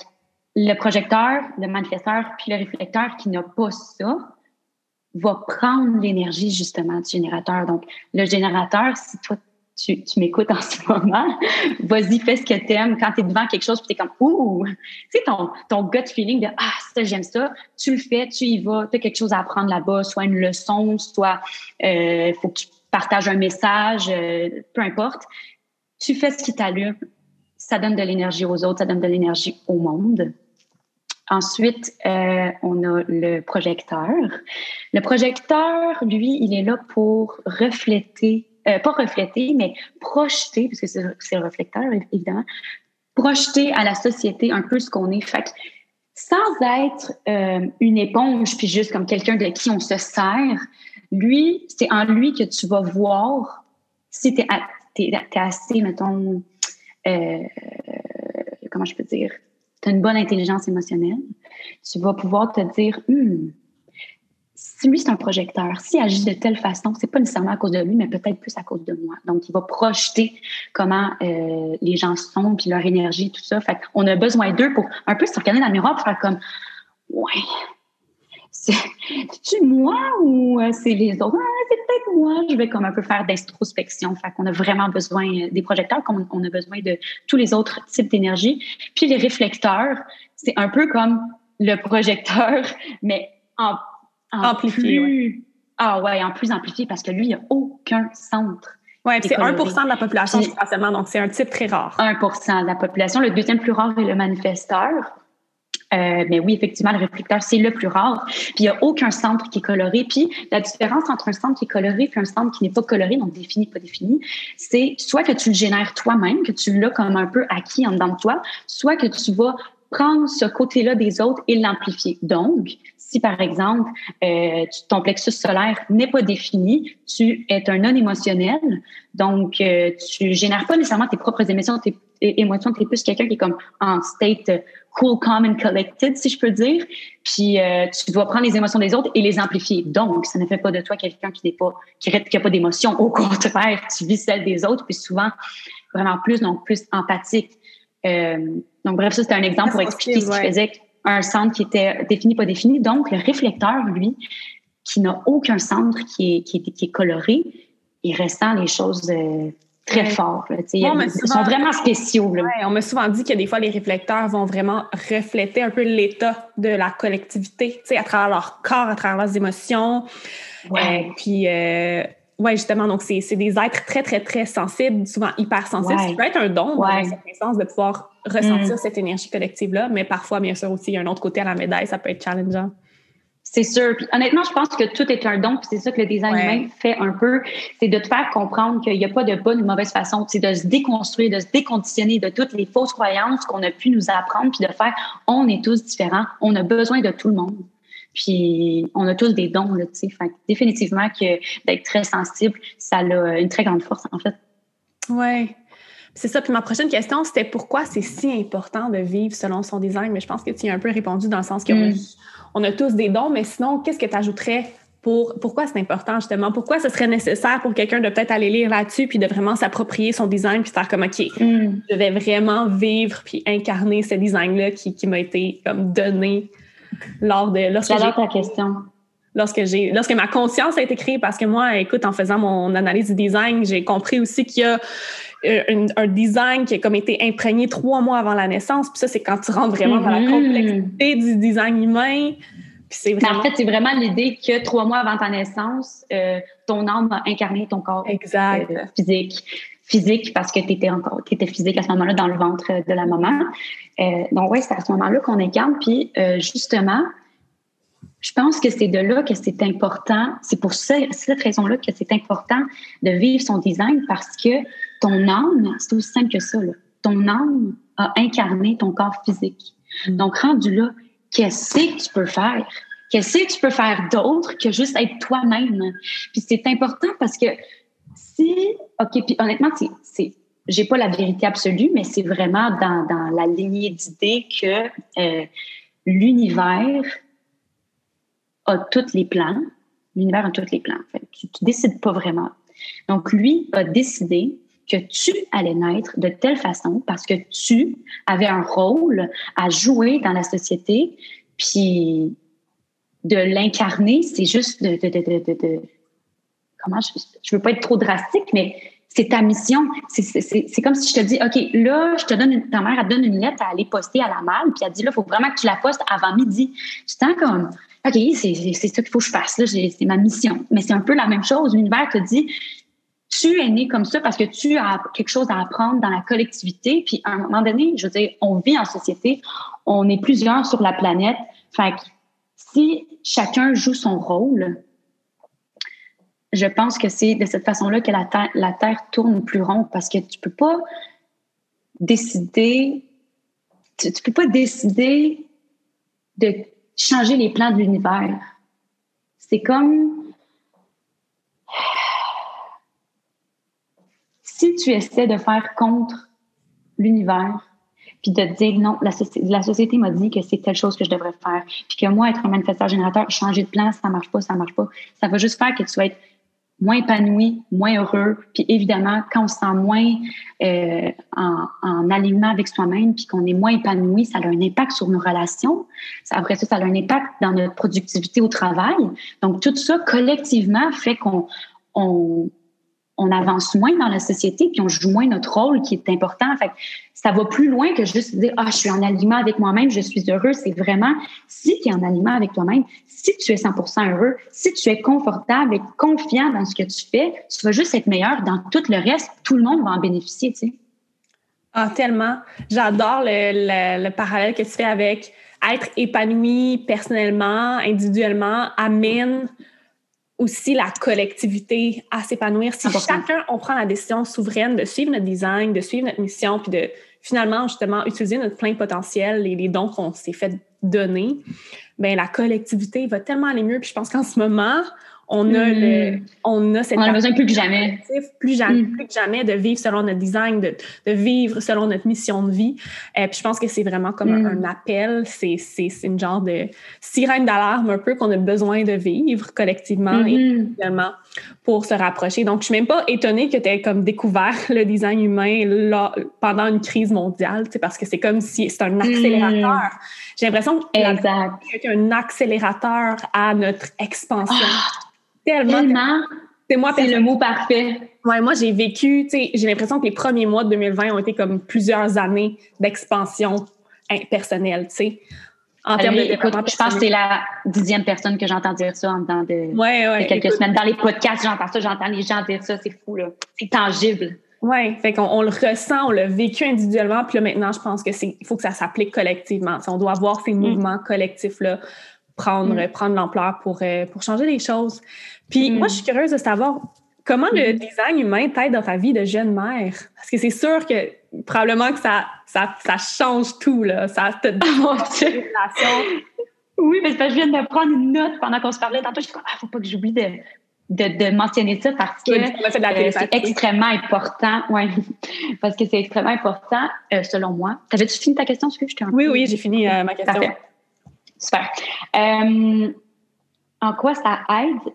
le projecteur, le manifesteur, puis le réflecteur qui n'a pas ça, va prendre l'énergie justement du générateur. Donc, le générateur, si toi, tu, tu m'écoutes en ce moment, vas-y, fais ce que t'aimes. Quand tu es devant quelque chose, tu es comme, ouh, tu sais, ton, ton gut feeling de, ah, ça, j'aime ça, tu le fais, tu y vas, tu as quelque chose à apprendre là-bas, soit une leçon, soit il euh, faut que tu partages un message, euh, peu importe. Tu fais ce qui t'allume, ça donne de l'énergie aux autres, ça donne de l'énergie au monde. Ensuite, euh, on a le projecteur. Le projecteur, lui, il est là pour refléter, euh, pas refléter, mais projeter, parce que c'est le reflecteur, évidemment, projeter à la société un peu ce qu'on est. Fait sans être euh, une éponge, puis juste comme quelqu'un de qui on se sert, lui, c'est en lui que tu vas voir si tu es, assez, mettons, euh, comment je peux dire, tu as une bonne intelligence émotionnelle, tu vas pouvoir te dire, hmm, si lui c'est un projecteur, s'il agit de telle façon, c'est pas nécessairement à cause de lui, mais peut-être plus à cause de moi. Donc, il va projeter comment euh, les gens sont, puis leur énergie, tout ça. Fait on a besoin d'eux pour un peu se regarder dans le miroir pour faire comme, ouais, c'est-tu moi ou euh, c'est les autres? Ah, c'est peut-être moi. Je vais comme un peu faire d'introspection. Fait qu'on a vraiment besoin des projecteurs, comme on a besoin de tous les autres types d'énergie. Puis les réflecteurs, c'est un peu comme le projecteur, mais en, amplifié. Ah ouais, en plus amplifié parce que lui, il n'y a aucun centre. Oui, c'est 1% de la population. Donc, c'est un type très rare. 1% de la population. Le deuxième plus rare est le manifesteur. Euh, mais oui, effectivement, le réflecteur, c'est le plus rare. Puis il n'y a aucun centre qui est coloré. Puis la différence entre un centre qui est coloré et un centre qui n'est pas coloré, donc défini, pas défini, c'est soit que tu le génères toi-même, que tu l'as comme un peu acquis en dedans de toi, soit que tu vas prendre ce côté-là des autres et l'amplifier. Donc, si par exemple euh, ton plexus solaire n'est pas défini, tu es un non émotionnel, donc euh, tu génères pas nécessairement tes propres émotions, tes émotions, tu es plus quelqu'un qui est comme en state cool, calm and collected, si je peux dire. Puis euh, tu dois prendre les émotions des autres et les amplifier. Donc, ça ne fait pas de toi quelqu'un qui n'est pas qui n'a pas d'émotions. Au contraire, tu vis celle des autres, puis souvent vraiment plus, donc plus empathique. Euh, donc bref, ça c'était un exemple pour expliquer ce qui faisait un centre qui était défini, pas défini. Donc le réflecteur, lui, qui n'a aucun centre qui est, qui est, qui est coloré, il ressent les choses euh, très fort. ils sont vraiment spéciaux. on m'a souvent dit que des fois, les réflecteurs vont vraiment refléter un peu l'état de la collectivité, à travers leur corps, à travers leurs émotions. Ouais. Euh, puis, euh, ouais, justement, donc c'est des êtres très, très, très sensibles, souvent hypersensibles. Ça peut être un don, dans un certain sens, de pouvoir ressentir mm. cette énergie collective-là, mais parfois, bien sûr, aussi, il y a un autre côté à la médaille, ça peut être challengeant. C'est sûr. honnêtement, je pense que tout est un don. Puis c'est ça que le design humain fait un peu. C'est de te faire comprendre qu'il n'y a pas de bonne ou de mauvaise façon. C'est de se déconstruire, de se déconditionner de toutes les fausses croyances qu'on a pu nous apprendre, puis de faire on est tous différents. On a besoin de tout le monde. Puis on a tous des dons, là, tu sais. Fait définitivement que d'être très sensible, ça a une très grande force, en fait. Oui. C'est ça. Puis ma prochaine question, c'était pourquoi c'est si important de vivre selon son design? Mais je pense que tu y as un peu répondu dans le sens que mm on a tous des dons, mais sinon, qu'est-ce que tu ajouterais pour pourquoi c'est important justement? Pourquoi ce serait nécessaire pour quelqu'un de peut-être aller lire là-dessus puis de vraiment s'approprier son design puis faire comme OK, mm. je vais vraiment vivre puis incarner ce design-là qui, m'a été comme donné lors de j'ai ta question. Lorsque j'ai lorsque ma conscience a été créée parce que moi, écoute, en faisant mon analyse du design, j'ai compris aussi qu'il y a euh, un, design qui a comme été imprégné trois mois avant la naissance. Puis ça, c'est quand tu rentres vraiment dans la mm-hmm. complexité du design humain. En fait, c'est vraiment l'idée que trois mois avant ta naissance, euh, ton âme a incarné ton corps exact. Euh, physique. Physique parce que tu étais encore, étais physique à ce moment-là dans le ventre de la maman. donc oui, c'est à ce moment-là qu'on incarne. Puis justement, je pense que c'est de là que c'est important. C'est pour cette raison-là que c'est important de vivre son design parce que ton âme, c'est aussi simple que ça, là. ton âme a incarné ton corps physique. Mm. Donc, rendu là, qu'est-ce que tu peux faire? Qu'est-ce que tu peux faire d'autre que juste être toi-même? Puis c'est important parce que si, OK, puis honnêtement, c'est, j'ai pas la vérité absolue, mais c'est vraiment dans, dans la lignée d'idées que euh, l'univers a tous les plans. L'univers a tous les plans. En fait. Tu, tu décides pas vraiment. Donc, lui a décidé que tu allais naître de telle façon parce que tu avais un rôle à jouer dans la société, puis de l'incarner, c'est juste de, de, de, de, comment je, je veux pas être trop drastique, mais c'est ta mission. C'est comme si je te dis, OK, là, je te donne une, ta mère, elle te donne une lettre à aller poster à la malle, puis elle dit, là, il faut vraiment que tu la postes avant midi. Tu sens comme, OK, c'est ça qu'il faut que je fasse, là, c'est ma mission. Mais c'est un peu la même chose. L'univers te dit, tu es né comme ça parce que tu as quelque chose à apprendre dans la collectivité. Puis à un moment donné, je veux dire, on vit en société, on est plusieurs sur la planète. Fait que si chacun joue son rôle, je pense que c'est de cette façon-là que la terre, la terre tourne plus rond parce que tu peux pas décider, tu, tu peux pas décider de changer les plans de l'univers. C'est comme si tu essaies de faire contre l'univers, puis de te dire non, la, société m'a dit que c'est telle chose que je devrais faire, puis que moi, être un manifesteur générateur, changer de plan, ça marche pas, ça marche pas, ça va juste faire que tu vas être moins épanoui, moins heureux. Puis évidemment, quand on se sent moins euh, en, en, alignement avec soi-même, puis qu'on est moins épanoui, ça a un impact sur nos relations. Après ça, ça a un impact dans notre productivité au travail. Donc tout ça collectivement fait qu'on on, on avance moins dans la société, puis on joue moins notre rôle qui est important. Fait ça va plus loin que juste dire ah je suis en alignement avec moi-même, je suis heureux. C'est vraiment si tu es en alignement avec toi-même, si tu es 100% heureux, si tu es confortable et confiant dans ce que tu fais, tu vas juste être meilleur dans tout le reste. Tout le monde va en bénéficier, tu sais. Ah tellement. J'adore le, le parallèle que tu fais avec être épanoui personnellement, individuellement, amène aussi la collectivité à s'épanouir. Si chacun, on prend la décision souveraine de suivre notre design, de suivre notre mission, puis de finalement, justement, utiliser notre plein potentiel et les dons qu'on s'est fait donner, ben la collectivité va tellement aller mieux. Puis je pense qu'en ce moment, on a le, hmm. on a cette on a besoin plus que jamais, plus jamais, mm. plus que jamais de vivre selon notre design, de, de vivre selon notre mission de vie. Et euh, puis je pense que c'est vraiment comme un, mm. appel, c'est c'est c'est une genre de sirène d'alarme un peu qu'on a besoin de vivre collectivement et individuellement pour se rapprocher. Donc je suis même pas étonnée que tu aies comme découvert le design humain là, pendant une crise mondiale, parce que c'est comme si c'est un accélérateur. J'ai l'impression que c'est un accélérateur à notre expansion. Ah! Tellement. C'est moi, c'est le mot parfait. Ouais, moi, j'ai vécu, tu sais, j'ai l'impression que les premiers mois de 2020 ont été comme plusieurs années d'expansion personnelle, tu sais. En termes de je pense que c'est la dixième personne que j'entends dire ça en temps de, ouais, ouais, quelques semaines. Dans les podcasts, j'entends ça, j'entends les gens dire ça, c'est fou, là. C'est tangible. Oui, fait qu'on on le ressent, on l'a vécu individuellement, puis là, maintenant, je pense que c'est, il faut que ça s'applique collectivement. on doit avoir ces mm. mouvements collectifs-là prendre, mm. prendre l'ampleur pour, euh, pour changer les choses. Puis moi, je suis curieuse de savoir comment le mm. design humain t'aide dans ta vie de jeune mère? Parce que c'est sûr que probablement que ça, ça, ça change tout, là. Ça te donne Oui, mais je viens de prendre une note pendant qu'on se parlait. Tantôt, je suis comme, ah, faut pas que j'oublie de, de, de, mentionner ça parce que euh, c'est extrêmement important. Ouais, parce que c'est extrêmement important, euh, selon moi. T'avais-tu fini ta question? que je oui, oui, j'ai fini ma question. Super. Euh, en quoi ça aide?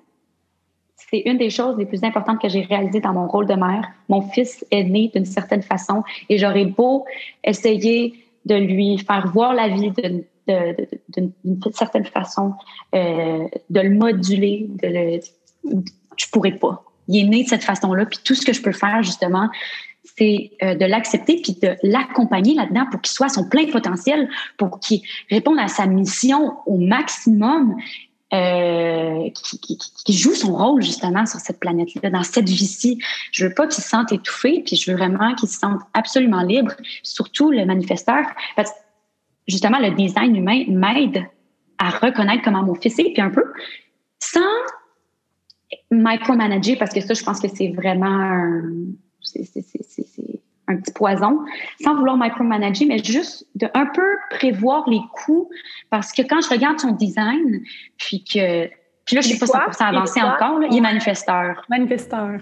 C'est une des choses les plus importantes que j'ai réalisées dans mon rôle de mère. Mon fils est né d'une certaine façon et j'aurais beau essayer de lui faire voir la vie d'une certaine façon, euh, de le moduler, de le, pourrais pas. Il est né de cette façon-là, puis tout ce que je peux faire justement, c'est euh, de l'accepter puis de l'accompagner là-dedans pour qu'il soit son plein potentiel, pour qu'il réponde à sa mission au maximum, euh, qui, joue son rôle justement sur cette planète-là, dans cette vie-ci. Je veux pas qu'il se sente étouffé, puis je veux vraiment qu'il se sente absolument libre, surtout le manifesteur, parce que justement le design humain m'aide à reconnaître comment mon fils est, puis un peu sans micromanager, parce que ça, je pense que c'est vraiment un c'est un petit poison, sans vouloir micromanager, mais juste de un peu prévoir les coûts, parce que quand je regarde son design, puis que puis là, je ne sais pas 100% avancé encore, là, il est manifesteur. Manifesteur.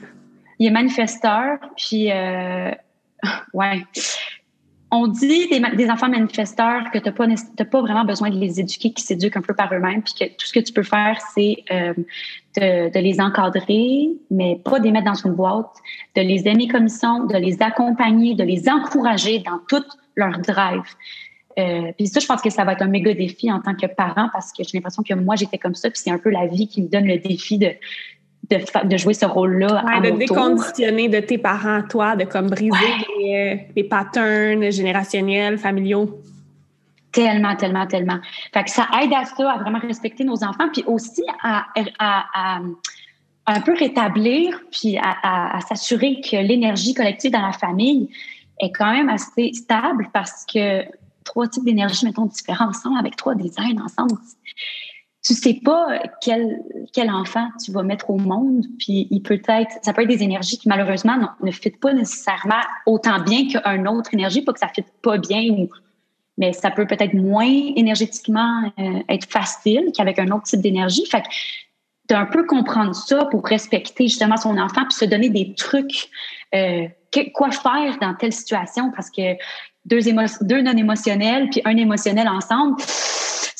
Il est manifesteur, puis euh, ouais. On dit des, enfants manifesteurs que tu n'as pas, vraiment besoin de les éduquer, qu'ils s'éduquent un peu par eux-mêmes, puis que tout ce que tu peux faire, c'est euh, de, les encadrer, mais pas de les mettre dans une boîte, de les aimer comme ils sont, de les accompagner, de les encourager dans tout leur drive. Euh, puis ça, je pense que ça va être un méga défi en tant que parent parce que j'ai l'impression que moi, j'étais comme ça, puis c'est un peu la vie qui me donne le défi de, de, jouer ce rôle-là. Ouais, de déconditionner de tes parents, toi, de comme briser les, patterns générationnels, familiaux. Tellement, tellement, tellement. Fait que ça aide à ça, à vraiment respecter nos enfants, puis aussi à, à, un peu rétablir, puis à, s'assurer que l'énergie collective dans la famille est quand même assez stable parce que trois types d'énergie, mettons, différents ensemble, avec trois designs ensemble, tu sais pas quel, quel enfant tu vas mettre au monde, puis il peut être, ça peut être des énergies qui malheureusement ne fit pas nécessairement autant bien qu'une autre énergie, pas que ça fit pas bien, mais ça peut peut-être moins énergétiquement euh, être facile qu'avec un autre type d'énergie. Fait que un peu comprendre ça pour respecter justement son enfant, puis se donner des trucs, euh, quoi faire dans telle situation, parce que deux, non émotionnels puis un émotionnel ensemble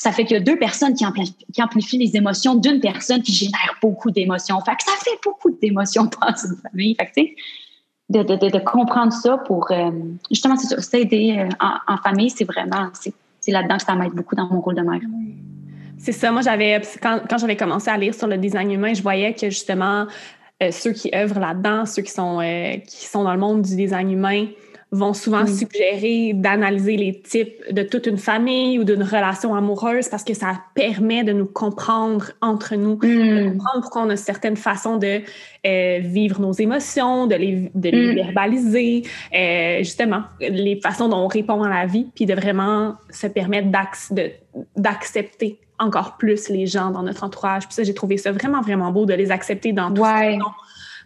ça fait qu'il y a deux personnes qui, amplifient, les émotions d'une personne qui génère beaucoup d'émotions. Fait que ça fait beaucoup d'émotions dans une famille. Fait que, de, de, comprendre ça pour euh, justement s'aider euh, en, famille, c'est vraiment c'est là-dedans que ça m'aide beaucoup dans mon rôle de mère. C'est ça. Moi, j'avais quand, j'avais commencé à lire sur le design humain, je voyais que justement euh, ceux qui œuvrent là-dedans, ceux qui sont qui sont dans le monde du design humain, vont souvent suggérer d'analyser les types de toute une famille ou d'une relation amoureuse parce que ça permet de nous comprendre entre nous, de mm. comprendre pourquoi on a certaines façons de euh, vivre nos émotions, de les, de les mm. verbaliser, euh, justement, les façons dont on répond à la vie, puis de vraiment se permettre d'accepter encore plus les gens dans notre entourage. Puis ça, j'ai trouvé ça vraiment, vraiment beau de les accepter dans tout ouais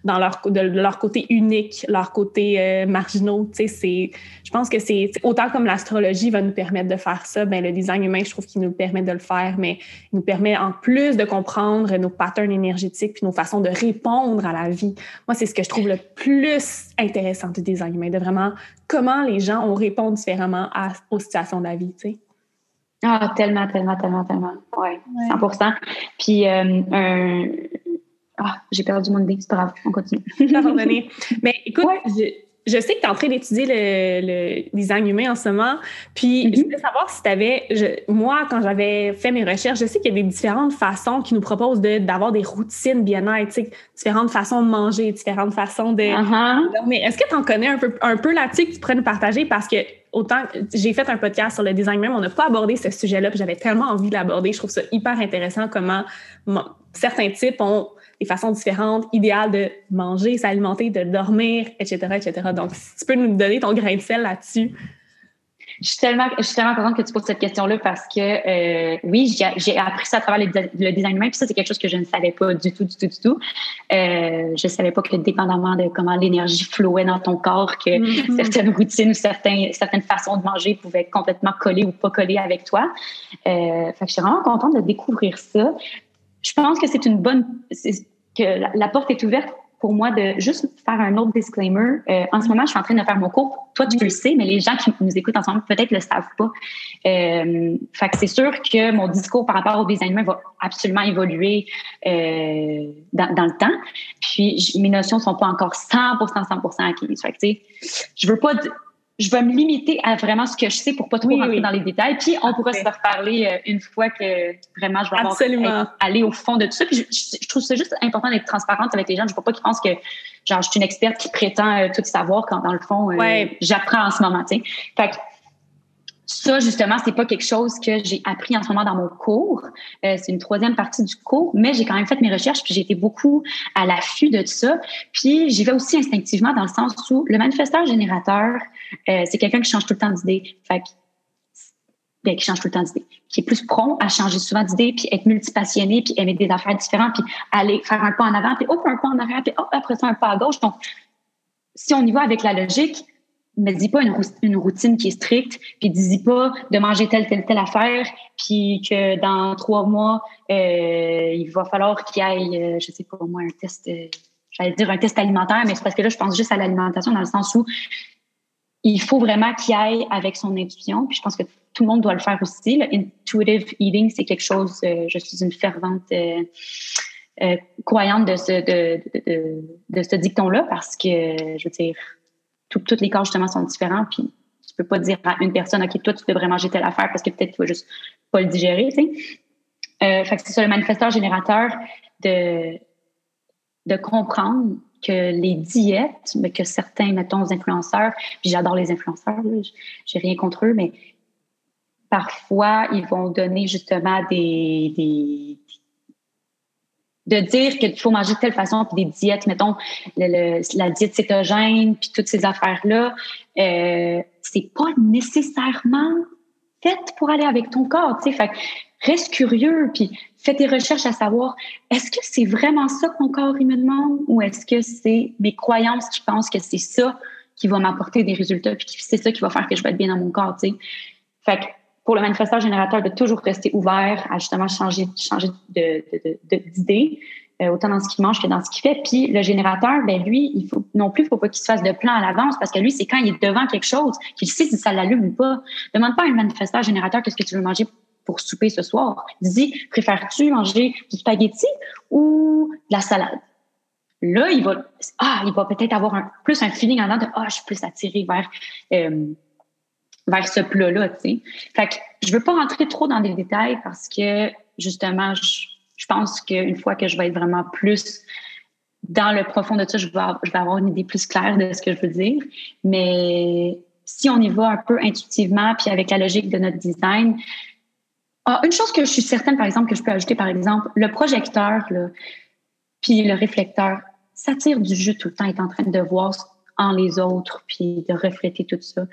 dans leur, de leur côté unique, leur côté euh, marginaux. Tu sais, je pense que c'est autant comme l'astrologie va nous permettre de faire ça, ben le design humain, je trouve qu'il nous permet de le faire, mais il nous permet en plus de comprendre nos patterns énergétiques puis nos façons de répondre à la vie. Moi, c'est ce que je trouve le plus intéressant du design humain, de vraiment comment les gens ont répondu différemment à, aux situations de la vie. Tu sais. Ah, tellement, tellement, tellement, tellement. Oui, ouais. 100 Puis, euh, un, ah, j'ai perdu mon idée, c'est pas grave, on continue. Mais écoute, je, sais que tu es en train d'étudier le, design humain en ce moment. Puis, je mm-hmm. voulais savoir si tu avais. moi, quand j'avais fait mes recherches, je sais qu'il y a des différentes façons qui nous proposent d'avoir des routines bien-être, différentes façons de manger, différentes façons de. Uh-huh. Mais est-ce que tu en connais un peu, un peu là-dessus que tu pourrais nous partager? Parce que autant j'ai fait un podcast sur le design même, on n'a pas abordé ce sujet-là, puis j'avais tellement envie de l'aborder. Je trouve ça hyper intéressant comment certains types ont des façons différentes, idéales de manger, s'alimenter, de dormir, etc., etc. Donc, si tu peux nous donner ton grain de sel là-dessus. Je suis tellement, je suis tellement contente que tu poses cette question-là parce que euh, oui, j'ai appris ça à travers le, design humain, puis ça, c'est quelque chose que je ne savais pas du tout, du tout, du tout. Euh, je ne savais pas que dépendamment de comment l'énergie flouait dans ton corps, que mm-hmm. certaines routines ou certains, certaines façons de manger pouvaient complètement coller ou pas coller avec toi. Euh, fait que je suis vraiment contente de découvrir ça je pense que c'est une bonne, que la, porte est ouverte pour moi de juste faire un autre disclaimer. Euh, en ce moment, je suis en train de faire mon cours. Toi, tu le sais, mais les gens qui nous écoutent en ce moment peut-être le savent pas. Euh, fait que c'est sûr que mon discours par rapport au design va absolument évoluer euh, dans, dans, le temps. Puis mes notions sont pas encore 100%, 100% acquises. Fait que, tu sais, je veux pas je vais me limiter à vraiment ce que je sais pour pas trop rentrer dans les détails. Puis on pourra se reparler euh, une fois que vraiment je vais avoir, aller au fond de tout ça. Puis je, trouve ça juste important d'être transparente avec les gens. Je ne veux pas qu'ils pensent que genre je suis une experte qui prétend euh, tout savoir quand dans le fond euh, j'apprends en ce moment. Tu sais. Fait que, ça, justement, c'est pas quelque chose que j'ai appris en ce moment dans mon cours. Euh, c'est une troisième partie du cours, mais j'ai quand même fait mes recherches, puis j'ai été beaucoup à l'affût de ça. Puis j'y vais aussi instinctivement dans le sens où le manifesteur générateur, euh, c'est quelqu'un qui change tout le temps d'idée. Fait ben, qui change tout le temps d'idée, qui est plus prompt à changer souvent d'idée, puis être multipassionné, puis aimer des affaires différentes, puis aller faire un pas en avant, puis hop, un pas en arrière, puis hop, après ça, un pas à gauche. Donc, si on y va avec la logique, ne dis pas une, routine qui est stricte, puis dis pas de manger telle, telle, telle affaire, puis que dans trois mois, euh, il va falloir qu'il y ait, euh, je sais pas moi, un test, euh, j'allais dire un test alimentaire, mais c'est parce que là, je pense juste à l'alimentation dans le sens où il faut vraiment qu'il aille avec son intuition. Puis je pense que tout le monde doit le faire aussi. Le intuitive eating, c'est quelque chose, je suis une fervente croyante de ce, de, de ce dicton-là parce que, je veux dire, toutes les corps, justement, sont différents. Puis tu peux pas dire à une personne, OK, toi, tu devrais manger telle affaire parce que peut-être tu vas juste pas le digérer, tu sais. Euh, fait que c'est ça le manifesteur générateur de, de comprendre que les diètes, mais que certains, mettons, influenceurs, puis j'adore les influenceurs, j'ai rien contre eux, mais parfois, ils vont donner justement des, des de dire qu'il faut manger de telle façon, puis des diètes, mettons, la diète cétogène, puis toutes ces affaires-là, euh, c'est pas nécessairement fait pour aller avec ton corps, tu sais. Fait reste curieux, puis fais tes recherches à savoir est-ce que c'est vraiment ça que mon corps il me demande ou est-ce que c'est mes croyances qui pensent que c'est ça qui va m'apporter des résultats puis c'est ça qui va faire que je vais être bien dans mon corps, tu sais. Fait pour le manifesteur générateur, de toujours rester ouvert à justement changer, changer d'idée, euh, autant dans ce qu'il mange que dans ce qu'il fait. Puis le générateur, ben lui, il faut non plus, il faut pas qu'il se fasse de plan à l'avance parce que lui, c'est quand il est devant quelque chose qu'il sait si ça l'allume ou pas. Demande pas à un manifesteur générateur qu'est-ce que tu veux manger pour souper ce soir. Dis, préfères-tu manger du spaghetti ou de la salade? Là, il va, ah, il va peut-être avoir un, plus un feeling en de, ah, je suis plus attiré vers, euh, vers ce plat-là, tu sais. Fait que je veux pas rentrer trop dans des détails parce que, justement, je, je pense qu'une fois que je vais être vraiment plus dans le profond de ça, je vais, je vais avoir une idée plus claire de ce que je veux dire. Mais si on y va un peu intuitivement, puis avec la logique de notre design, ah, une chose que je suis certaine, par exemple, que je peux ajouter, par exemple, le projecteur, là, puis le réflecteur, ça tire du jeu tout le temps, est en train de voir en les autres, puis de refléter tout ça.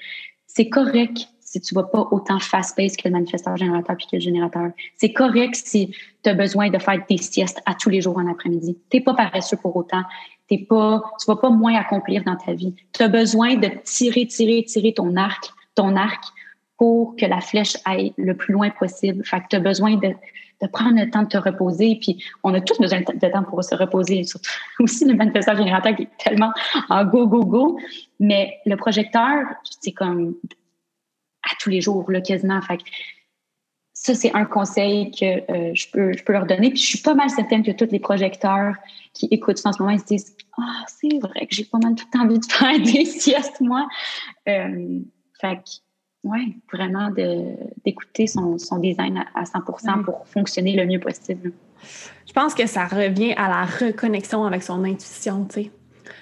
C'est correct si tu vas pas autant fast-paced que le manifesteur générateur puis que le générateur. C'est correct si tu as besoin de faire des siestes à tous les jours en après-midi. Tu pas paresseux pour autant. T'es pas, vas pas moins accomplir dans ta vie. Tu as besoin de tirer, tirer, tirer ton arc, ton arc pour que la flèche aille le plus loin possible. Fait que tu as besoin de, de, prendre le temps de te reposer. Puis on a tous besoin de temps pour se reposer. Surtout aussi le manifesteur générateur qui est tellement en go, go, go. Mais le projecteur, c'est comme à tous les jours, là, quasiment. Fait ça, c'est un conseil que euh, je, peux, je peux leur donner. Puis je suis pas mal certaine que tous les projecteurs qui écoutent en ce moment, ils se disent Ah, c'est vrai que j'ai pas mal tout envie de faire des siestes, moi. Euh, oui, vraiment d'écouter son, son, design à, 100% pour fonctionner le mieux possible. Je pense que ça revient à la reconnexion avec son intuition, tu sais.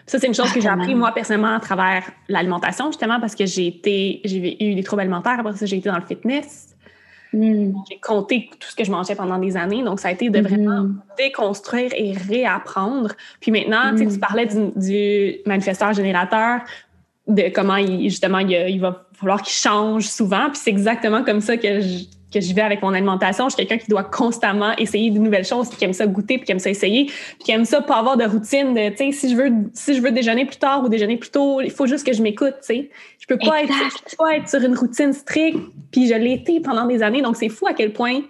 Ça, c'est une chose que j'ai appris, moi, personnellement, à travers l'alimentation, justement, parce que j'ai été, j'ai eu des troubles alimentaires. Après ça, j'ai été dans le fitness. Hmm. J'ai compté tout ce que je mangeais pendant des années. Donc, ça a été de vraiment hmm. déconstruire et réapprendre. Puis maintenant, tu hmm. parlais du, du manifesteur générateur de comment il, justement il, va falloir qu'il change souvent. Puis c'est exactement comme ça que je, que je vais avec mon alimentation. Je suis quelqu'un qui doit constamment essayer de nouvelles choses, puis qui aime ça goûter, puis qui aime ça essayer, puis qui aime ça pas avoir de routine de, si je veux, si je veux déjeuner plus tard ou déjeuner plus tôt, il faut juste que je m'écoute. Je peux pas être, je peux pas être sur une routine stricte, puis je l'ai été pendant des années. Donc c'est fou à quel point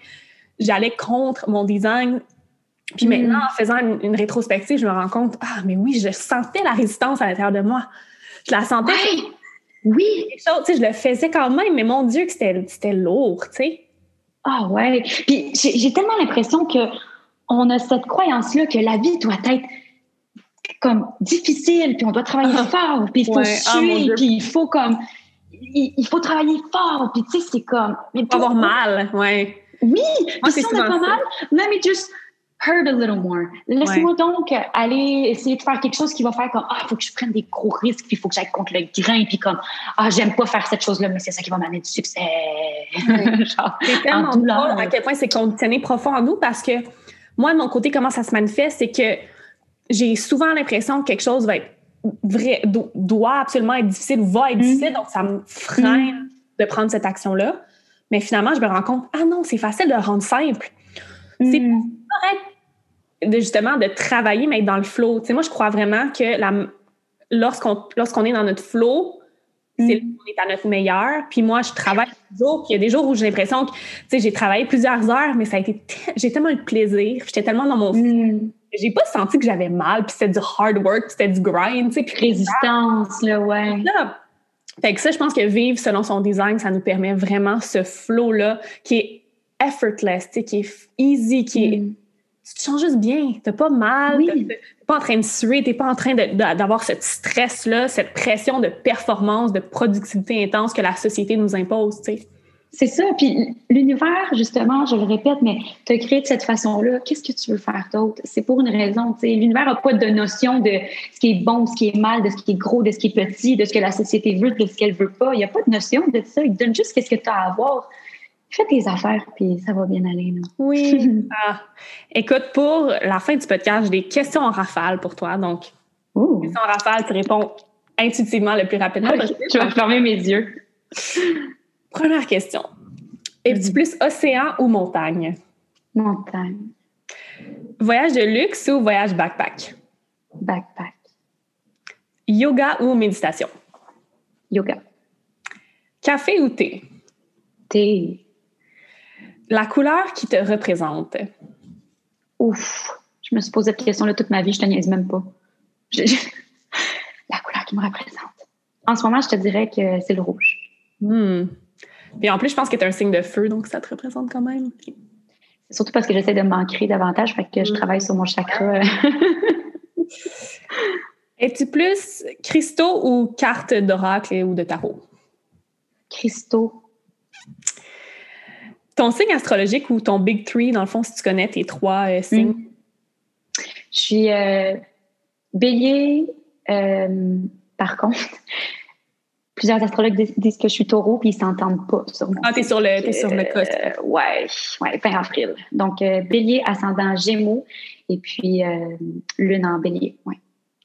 j'allais contre mon design. Puis mm. maintenant, en faisant une, rétrospective, je me rends compte, ah, mais oui, je sentais la résistance à l'intérieur de moi. Je la sentais. Oui. sais, je le faisais quand même, mais mon Dieu, que c'était lourd, tu sais. Ah ouais. Puis j'ai tellement l'impression que on a cette croyance-là que la vie doit être comme difficile, puis on doit travailler fort, puis il faut suer, ah, puis il faut comme il, faut travailler fort, puis tu sais c'est comme mais pas avoir mal, ouais. Oui, Moi, si on n'a pas mal, let me just hurt a little more. Laisse-moi donc aller essayer de faire quelque chose qui va faire comme ah, il faut que je prenne des gros risques, puis il faut que j'aille contre le grain, puis comme ah, j'aime pas faire cette chose-là, mais c'est ça qui va m'amener du succès. c'est tellement drôle à quel point c'est conditionné profond en nous parce que moi, de mon côté, comment ça se manifeste, c'est que j'ai souvent l'impression que quelque chose va être vrai, doit absolument être difficile, va être mm. difficile, donc ça me freine mm. de prendre cette action-là. Mais finalement, je me rends compte, ah non, c'est facile de rendre simple. C'est mm. correct de justement de travailler, mais être dans le flow. Tu sais, moi, je crois vraiment que lorsqu'on, lorsqu'on est dans notre flow, c'est là qu'on est à notre meilleur. Puis moi, je travaille toujours. Puis il y a des jours où j'ai l'impression que, tu sais, j'ai travaillé plusieurs heures, mais ça a été, j'ai tellement eu de plaisir. J'étais tellement dans mon mm. J'ai pas senti que j'avais mal, puis c'était du hard work, c'était du grind, tu sais. Résistance, là, ouais. Fait que ça, je pense que vivre selon son design, ça nous permet vraiment ce flow-là qui est effortless, qui est easy, qui est. Mm. Tu te sens juste bien, t'as pas mal, Oui. t'es pas en train de suer, t'es pas en train d'avoir ce stress-là, cette pression de performance, de productivité intense que la société nous impose, tu sais. C'est ça. Puis l'univers, justement, je le répète, mais te créé de cette façon-là, qu'est-ce que tu veux faire d'autre? C'est pour une raison. tu sais. L'univers n'a pas de notion de ce qui est bon, de ce qui est mal, de ce qui est gros, de ce qui est petit, de ce que la société veut, de ce qu'elle veut pas. Il n'y a pas de notion de ça. Il te donne juste qu'est-ce que tu as à avoir. Fais tes affaires, puis ça va bien aller. là. Oui. Ah. Écoute, pour la fin du podcast, j'ai des questions en rafale pour toi. Donc, Ouh. questions en rafale, tu réponds intuitivement le plus rapidement possible. Je vais fermer mes yeux. Première question. Es-tu plus océan ou montagne? Montagne, Voyage de luxe ou voyage backpack? backpack, Yoga ou méditation? yoga, Café ou thé? thé. La couleur qui te représente? Ouf. Je me suis posé cette question-là toute ma vie, je te niaise même pas. Je- je- La couleur qui me représente. En ce moment, je te dirais que c'est le rouge. Hmm. Puis en plus, je pense que tu es un signe de feu, donc ça te représente quand même. Surtout parce que j'essaie de m'ancrer davantage, fait que je Mm. travaille sur mon chakra. Es-tu plus cristaux ou carte d'oracle ou de tarot? Cristaux. Ton signe astrologique ou ton Big Three, dans le fond, si tu connais tes trois euh, signes? Mm. Je suis euh, bélier. euh, par contre, plusieurs astrologues dis- disent que je suis taureau, puis ils s'entendent pas sur. Ah, t'es sur le, t'es sur le coste. Ouais, ouais, fin avril. Donc, bélier, ascendant gémeaux, et puis lune en bélier. Ouais.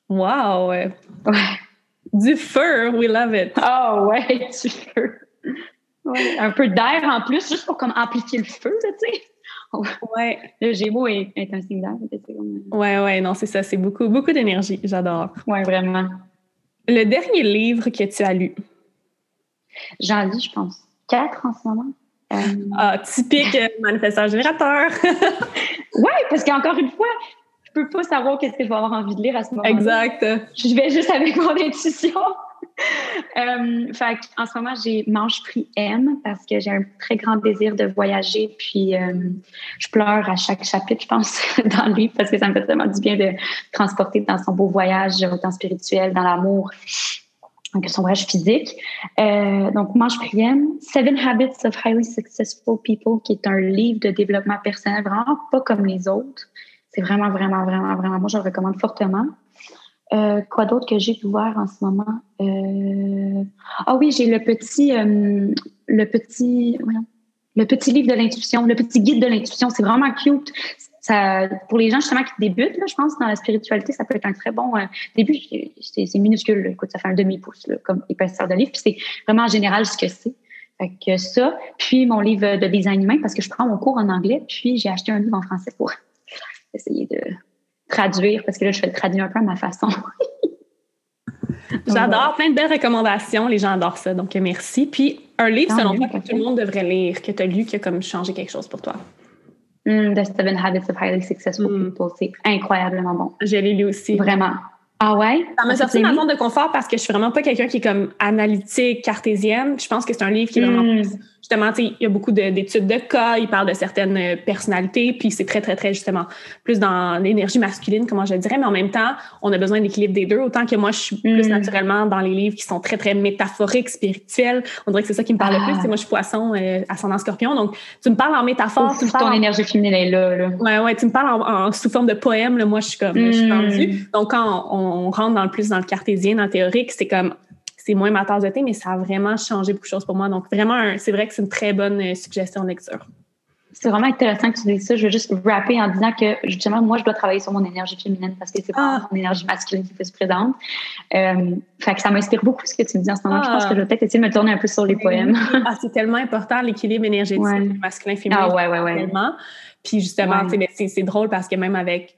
Wow! Ouais. Du feu, we love it. Ah ouais, tu peux. Ouais, un peu d'air en plus, juste pour comme amplifier le feu, tu sais. Ouais, Le gémeaux est, est un signe d'air. comme- ouais, ouais, non, c'est ça, c'est beaucoup, beaucoup d'énergie, j'adore. Ouais, vraiment. Le dernier livre que tu as lu? J'en lis, je pense, quatre en ce moment. Euh, Ah, typique euh, manifesteur générateur. ouais, parce qu'encore une fois, je peux pas savoir qu'est-ce que je vais avoir envie de lire à ce moment-là. exact. Je vais juste avec mon intuition. euh, en ce moment, j'ai Mange Prix M parce que j'ai un très grand désir de voyager. Puis, euh, je pleure à chaque chapitre, je pense, dans le livre parce que ça me fait tellement du bien de transporter dans son beau voyage, autant spirituel, dans l'amour, que son voyage physique. Euh, donc, Mange Prix M, Seven Habits of Highly Successful People, qui est un livre de développement personnel vraiment pas comme les autres. C'est vraiment, vraiment, vraiment, vraiment, moi, je le recommande fortement. Euh, quoi d'autre que j'ai voir en ce moment? Euh, Ah oui, j'ai le petit, euh, le petit, le petit livre de l'intuition, le petit guide de l'intuition. C'est vraiment cute. Ça, pour les gens justement qui débutent, là, je pense, dans la spiritualité, ça peut être un très bon début. C'est minuscule, écoute, ça fait un demi-pouce comme épaisseur de livre. Puis c'est vraiment en général ce que c'est. Fait que ça, puis mon livre de design humain, parce que je prends mon cours en anglais, puis j'ai acheté un livre en français pour essayer de traduire, parce que là, je fais le traduire un peu à ma façon. J'adore, plein de belles recommandations. Les gens adorent ça, donc merci. Puis, un livre, selon toi, que tout le monde devrait lire, que tu as lu, qui a comme changé quelque chose pour toi? Mm, The Seven Habits of Highly Successful Mm. People, c'est incroyablement bon. Je l'ai lu aussi. Vraiment. Ah ouais? Ça m'a Ah, sorti ma zone de confort parce que je suis vraiment pas quelqu'un qui est comme analytique, cartésienne. Je pense que c'est un livre qui est vraiment Mm. plus justement, tu sais, il y a beaucoup de- d'études de cas, il parle de certaines euh, personnalités, puis c'est très, très, très, justement, plus dans l'énergie masculine, comment je dirais, mais en même temps, on a besoin d'équilibre des deux, autant que moi, je suis plus Mm. naturellement dans les livres qui sont très, très métaphoriques, spirituels. On dirait que c'est ça qui me parle le Ah. plus. Tu sais, moi, je suis poisson, euh, ascendant scorpion, donc tu me parles en métaphore, Ouf, tu me ton parles en- énergie féminine est là, là. Ouais, ouais, tu me parles en, en- sous forme de poème, là, moi, je suis comme, je suis Mm. tendue. Donc, quand on, on rentre dans le plus dans le cartésien, dans le théorique, c'est comme, c'est moins ma tasse de thé, mais ça a vraiment changé beaucoup de choses pour moi. Donc, vraiment, c'est vrai que c'est une très bonne euh, suggestion de lecture. C'est vraiment intéressant que tu dises ça. Je veux juste rapper en disant que, justement, moi, je dois travailler sur mon énergie féminine parce que c'est pas Ah. mon énergie masculine qui est plus présente. Euh, fait que ça m'inspire beaucoup ce que tu me dis en ce moment. Je pense Ah. que je vais peut-être essayer de me tourner un peu sur les poèmes. Ah, c'est tellement important, l'équilibre énergétique Ouais. masculin-féminin. Ah ouais, ouais, ouais. Puis justement, Ouais. c'est drôle parce que même avec,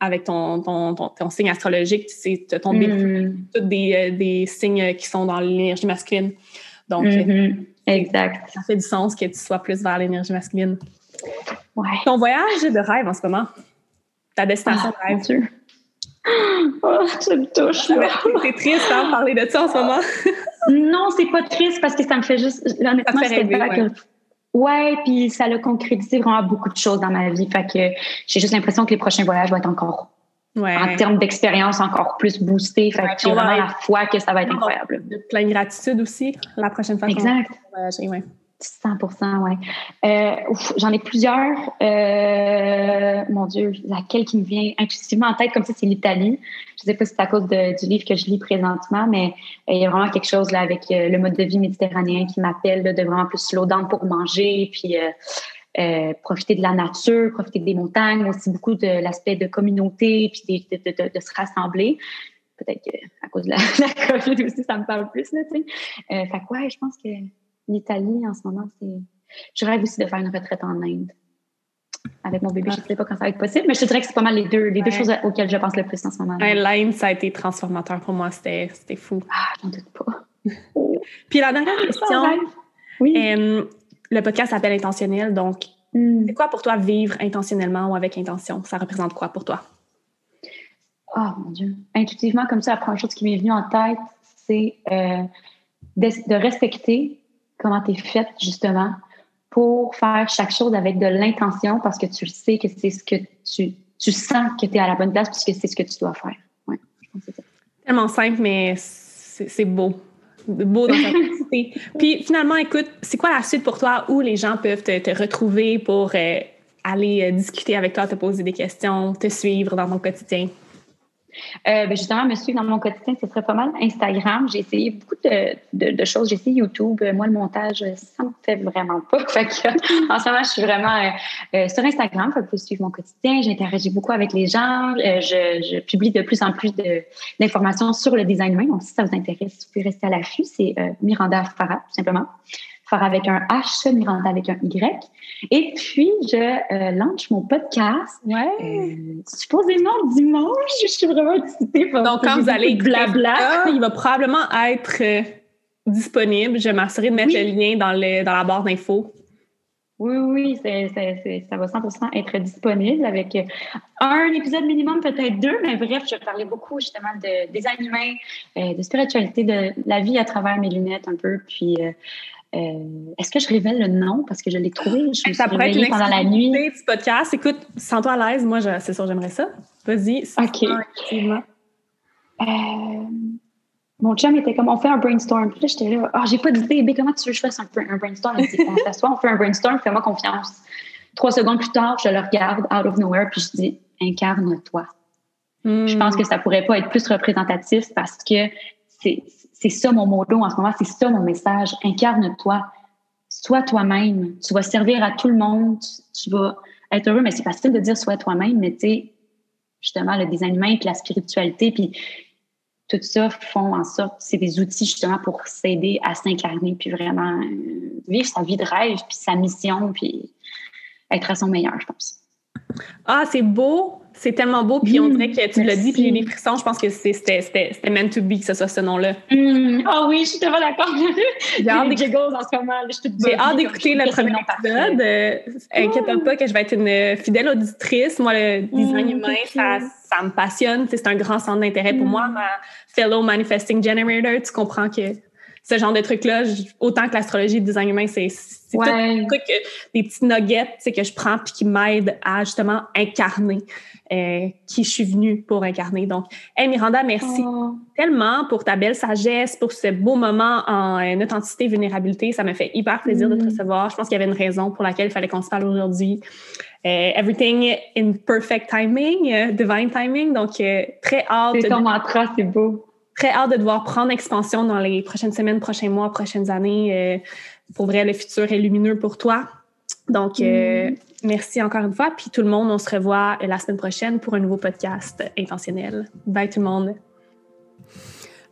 avec ton, ton, ton, ton signe astrologique, tu sais, ton Mm. tous des, euh, des signes qui sont dans l'énergie masculine. Donc, euh, Mhm. Exact. ça fait du sens que tu sois plus vers l'énergie masculine. Ouais. Ton voyage de rêve en ce moment, ta destination Ah, de rêve? Dieu. Oh, tu me touches, là. C'est triste hein, de parler de ça en ce moment. Non, c'est pas triste parce que ça me fait juste. Honnêtement, c'est ouais. Ouais, puis ça a concrétisé vraiment beaucoup de choses dans ma vie. Fait que j'ai juste l'impression que les prochains voyages vont être encore en termes d'expérience encore plus boosté. Fait que j'ai vraiment la foi que ça va être incroyable. De plein gratitude aussi la prochaine fois. Exact. voyager, ouais. 100% oui. Euh, J'en ai plusieurs. Euh, mon Dieu, laquelle qui me vient intuitivement en tête, comme ça, c'est l'Italie. Je ne sais pas si c'est à cause du livre que je lis présentement, mais euh, il y a vraiment quelque chose là, avec le mode de vie méditerranéen qui m'appelle de vraiment plus slow down pour manger, puis profiter de la nature, profiter des montagnes, aussi beaucoup de l'aspect de communauté, puis de, de, de, de se rassembler peut-être qu'à cause de la, la, COVID aussi, ça me parle plus, là, tu sais. Euh, fait quoi, je pense que l'Italie, en ce moment, c'est. Je rêve aussi de faire une retraite en Inde. Avec mon bébé, je ne sais pas quand ça va être possible, mais je te dirais que c'est pas mal les deux, les deux choses auxquelles je pense le plus en ce moment. L'Inde, ça a été transformateur pour moi. C'était fou. Ah, j'en doute pas. Puis la dernière question. Oui. Euh, le podcast s'appelle Intentionnel, donc hmm. c'est quoi pour toi vivre intentionnellement ou avec intention? Ça représente quoi pour toi? Oh mon Dieu. Intuitivement, comme ça, la première chose qui m'est venue en tête, c'est euh, de, respecter comment tu es faite, justement, pour faire chaque chose avec de l'intention parce que tu sais que c'est ce que tu, tu sens que tu es à la bonne place puisque c'est ce que tu dois faire. Ouais, je pense que c'est ça. Tellement simple, mais c'est beau. Beau dans ta Puis finalement, écoute, c'est quoi la suite pour toi où les gens peuvent te, retrouver pour euh, aller euh, discuter avec toi, te poser des questions, te suivre dans ton quotidien? Euh, ben justement, me suivre dans mon quotidien, ce serait pas mal Instagram. J'ai essayé beaucoup de, choses. J'ai essayé YouTube. Moi, le montage, ça me fait vraiment pas. En ce moment, je suis vraiment euh, euh, sur Instagram. Fait que vous suivre mon quotidien. J'interagis beaucoup avec les gens. Je, je, publie de plus en plus d'informations sur le design humain. Donc, si ça vous intéresse, vous pouvez rester à l'affût. C'est Miranda Farah, tout simplement faire avec un H, Miranda avec un Y. Et puis, je euh, lance mon podcast. Ouais. Euh, supposément dimanche. Je suis vraiment excitée. Donc, quand vous allez blabla, il va probablement être euh, disponible. Je vais m'assurer de mettre le lien dans, le, dans la barre d'infos. Oui, oui, ça va 100% être disponible avec un épisode minimum, peut-être deux, mais bref, je vais parler beaucoup justement de design humain, de spiritualité, de la vie à travers mes lunettes un peu, puis euh, est-ce que je révèle le nom? Parce que je l'ai trouvé? Je me ça pourrait être pendant la nuit. du podcast. Écoute, sens-toi à l'aise. Moi, c'est sûr, j'aimerais ça. Vas-y. OK. Euh, mon chum était comme, on fait un brainstorm. Puis là, j'étais là, oh, j'ai pas d'idée. Mais comment tu veux que je fasse un, un brainstorm? Il dit, on s'assoit, on fait un brainstorm, fais-moi confiance. Trois secondes plus tard, je le regarde out of nowhere, puis je dis, incarne-toi. Je pense hmm. que ça pourrait pas être plus représentatif parce que c'est c'est ça mon mot en ce moment, c'est ça mon message. Incarne-toi. Sois toi-même. Tu vas servir à tout le monde. Tu vas être heureux, mais c'est facile de dire sois toi-même, mais tu sais, justement, le design humain, puis la spiritualité, puis tout ça font en sorte, c'est des outils justement pour s'aider à s'incarner, puis vraiment euh, vivre sa vie de rêve, puis sa mission, puis être à son meilleur, je pense. Ah, c'est beau! C'est tellement beau, puis on mm, dirait que tu l'as dit, puis j'ai des frissons. Je pense que c'était meant to be que ce soit ce nom-là. Mm. Ah oui, je suis tellement d'accord. J'ai hâte d'écouter le premier épisode. Euh, inquiète pas que je vais être une fidèle auditrice. Moi, le design mm, humain, ça, ça, me passionne. C'est un grand centre d'intérêt pour moi. Ma fellow manifesting generator, tu comprends que ce genre de trucs-là, autant que l'astrologie et le design humain, c'est ouais. tout, des petits nuggets que je prends puis qui m'aident à justement incarner euh, qui je suis venue pour incarner. Donc, hey Miranda, merci oh. tellement pour ta belle sagesse, pour ce beau moment en euh, authenticité et vulnérabilité. Ça me fait hyper plaisir de te mm. recevoir. Je pense qu'il y avait une raison pour laquelle il fallait qu'on se parle aujourd'hui. Euh, everything in perfect timing, divine timing. Donc, très hâte. C'est ton mantra, c'est beau. Très hâte de devoir prendre expansion dans les prochaines semaines, prochains mois, prochaines années. pour vrai, le futur est lumineux pour toi. Donc, mm. Merci encore une fois. Puis tout le monde, on se revoit la semaine prochaine pour un nouveau podcast intentionnel. Bye tout le monde.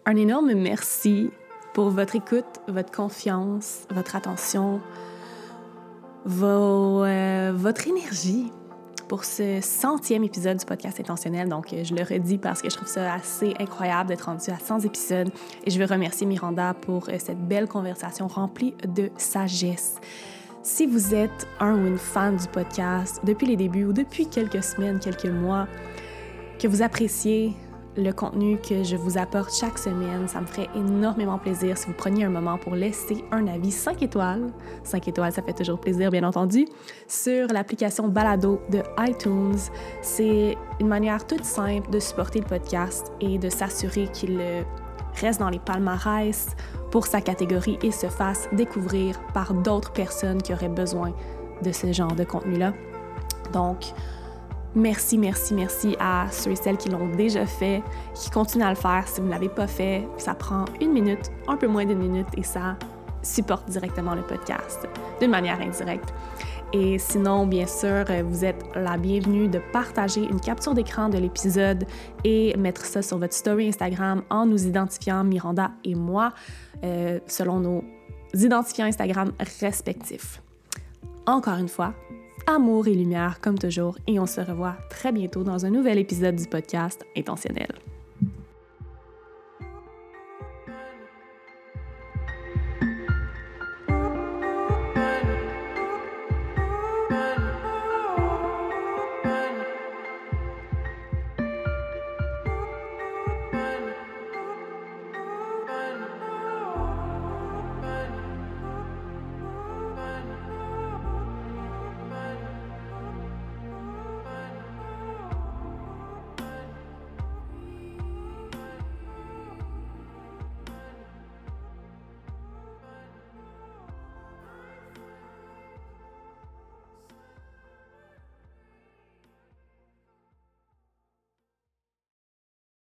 Un énorme merci pour votre écoute, votre confiance, votre attention, euh, votre énergie pour ce centième épisode du podcast intentionnel. Donc, je le redis parce que je trouve ça assez incroyable d'être rendu à 100 épisodes. Et je veux remercier Miranda pour euh, cette belle conversation remplie de sagesse. Si vous êtes un ou une fan du podcast depuis les débuts ou depuis quelques semaines, quelques mois, que vous appréciez le contenu que je vous apporte chaque semaine. Ça me ferait énormément plaisir si vous preniez un moment pour laisser un avis 5 étoiles. 5 étoiles, ça fait toujours plaisir, bien entendu, sur l'application Balado de iTunes. C'est une manière toute simple de supporter le podcast et de s'assurer qu'il reste dans les palmarès pour sa catégorie et se fasse découvrir par d'autres personnes qui auraient besoin de ce genre de contenu-là. Donc, Merci, merci, merci à ceux et celles qui l'ont déjà fait, qui continuent à le faire. Si vous ne l'avez pas fait, ça prend une minute, un peu moins d'une minute, et ça supporte directement le podcast d'une manière indirecte. Et sinon, bien sûr, vous êtes la bienvenue de partager une capture d'écran de l'épisode et mettre ça sur votre story Instagram en nous identifiant, Miranda et moi, euh, selon nos identifiants Instagram respectifs. Encore une fois, amour et lumière comme toujours et on se revoit très bientôt dans un nouvel épisode du podcast Intentionnel.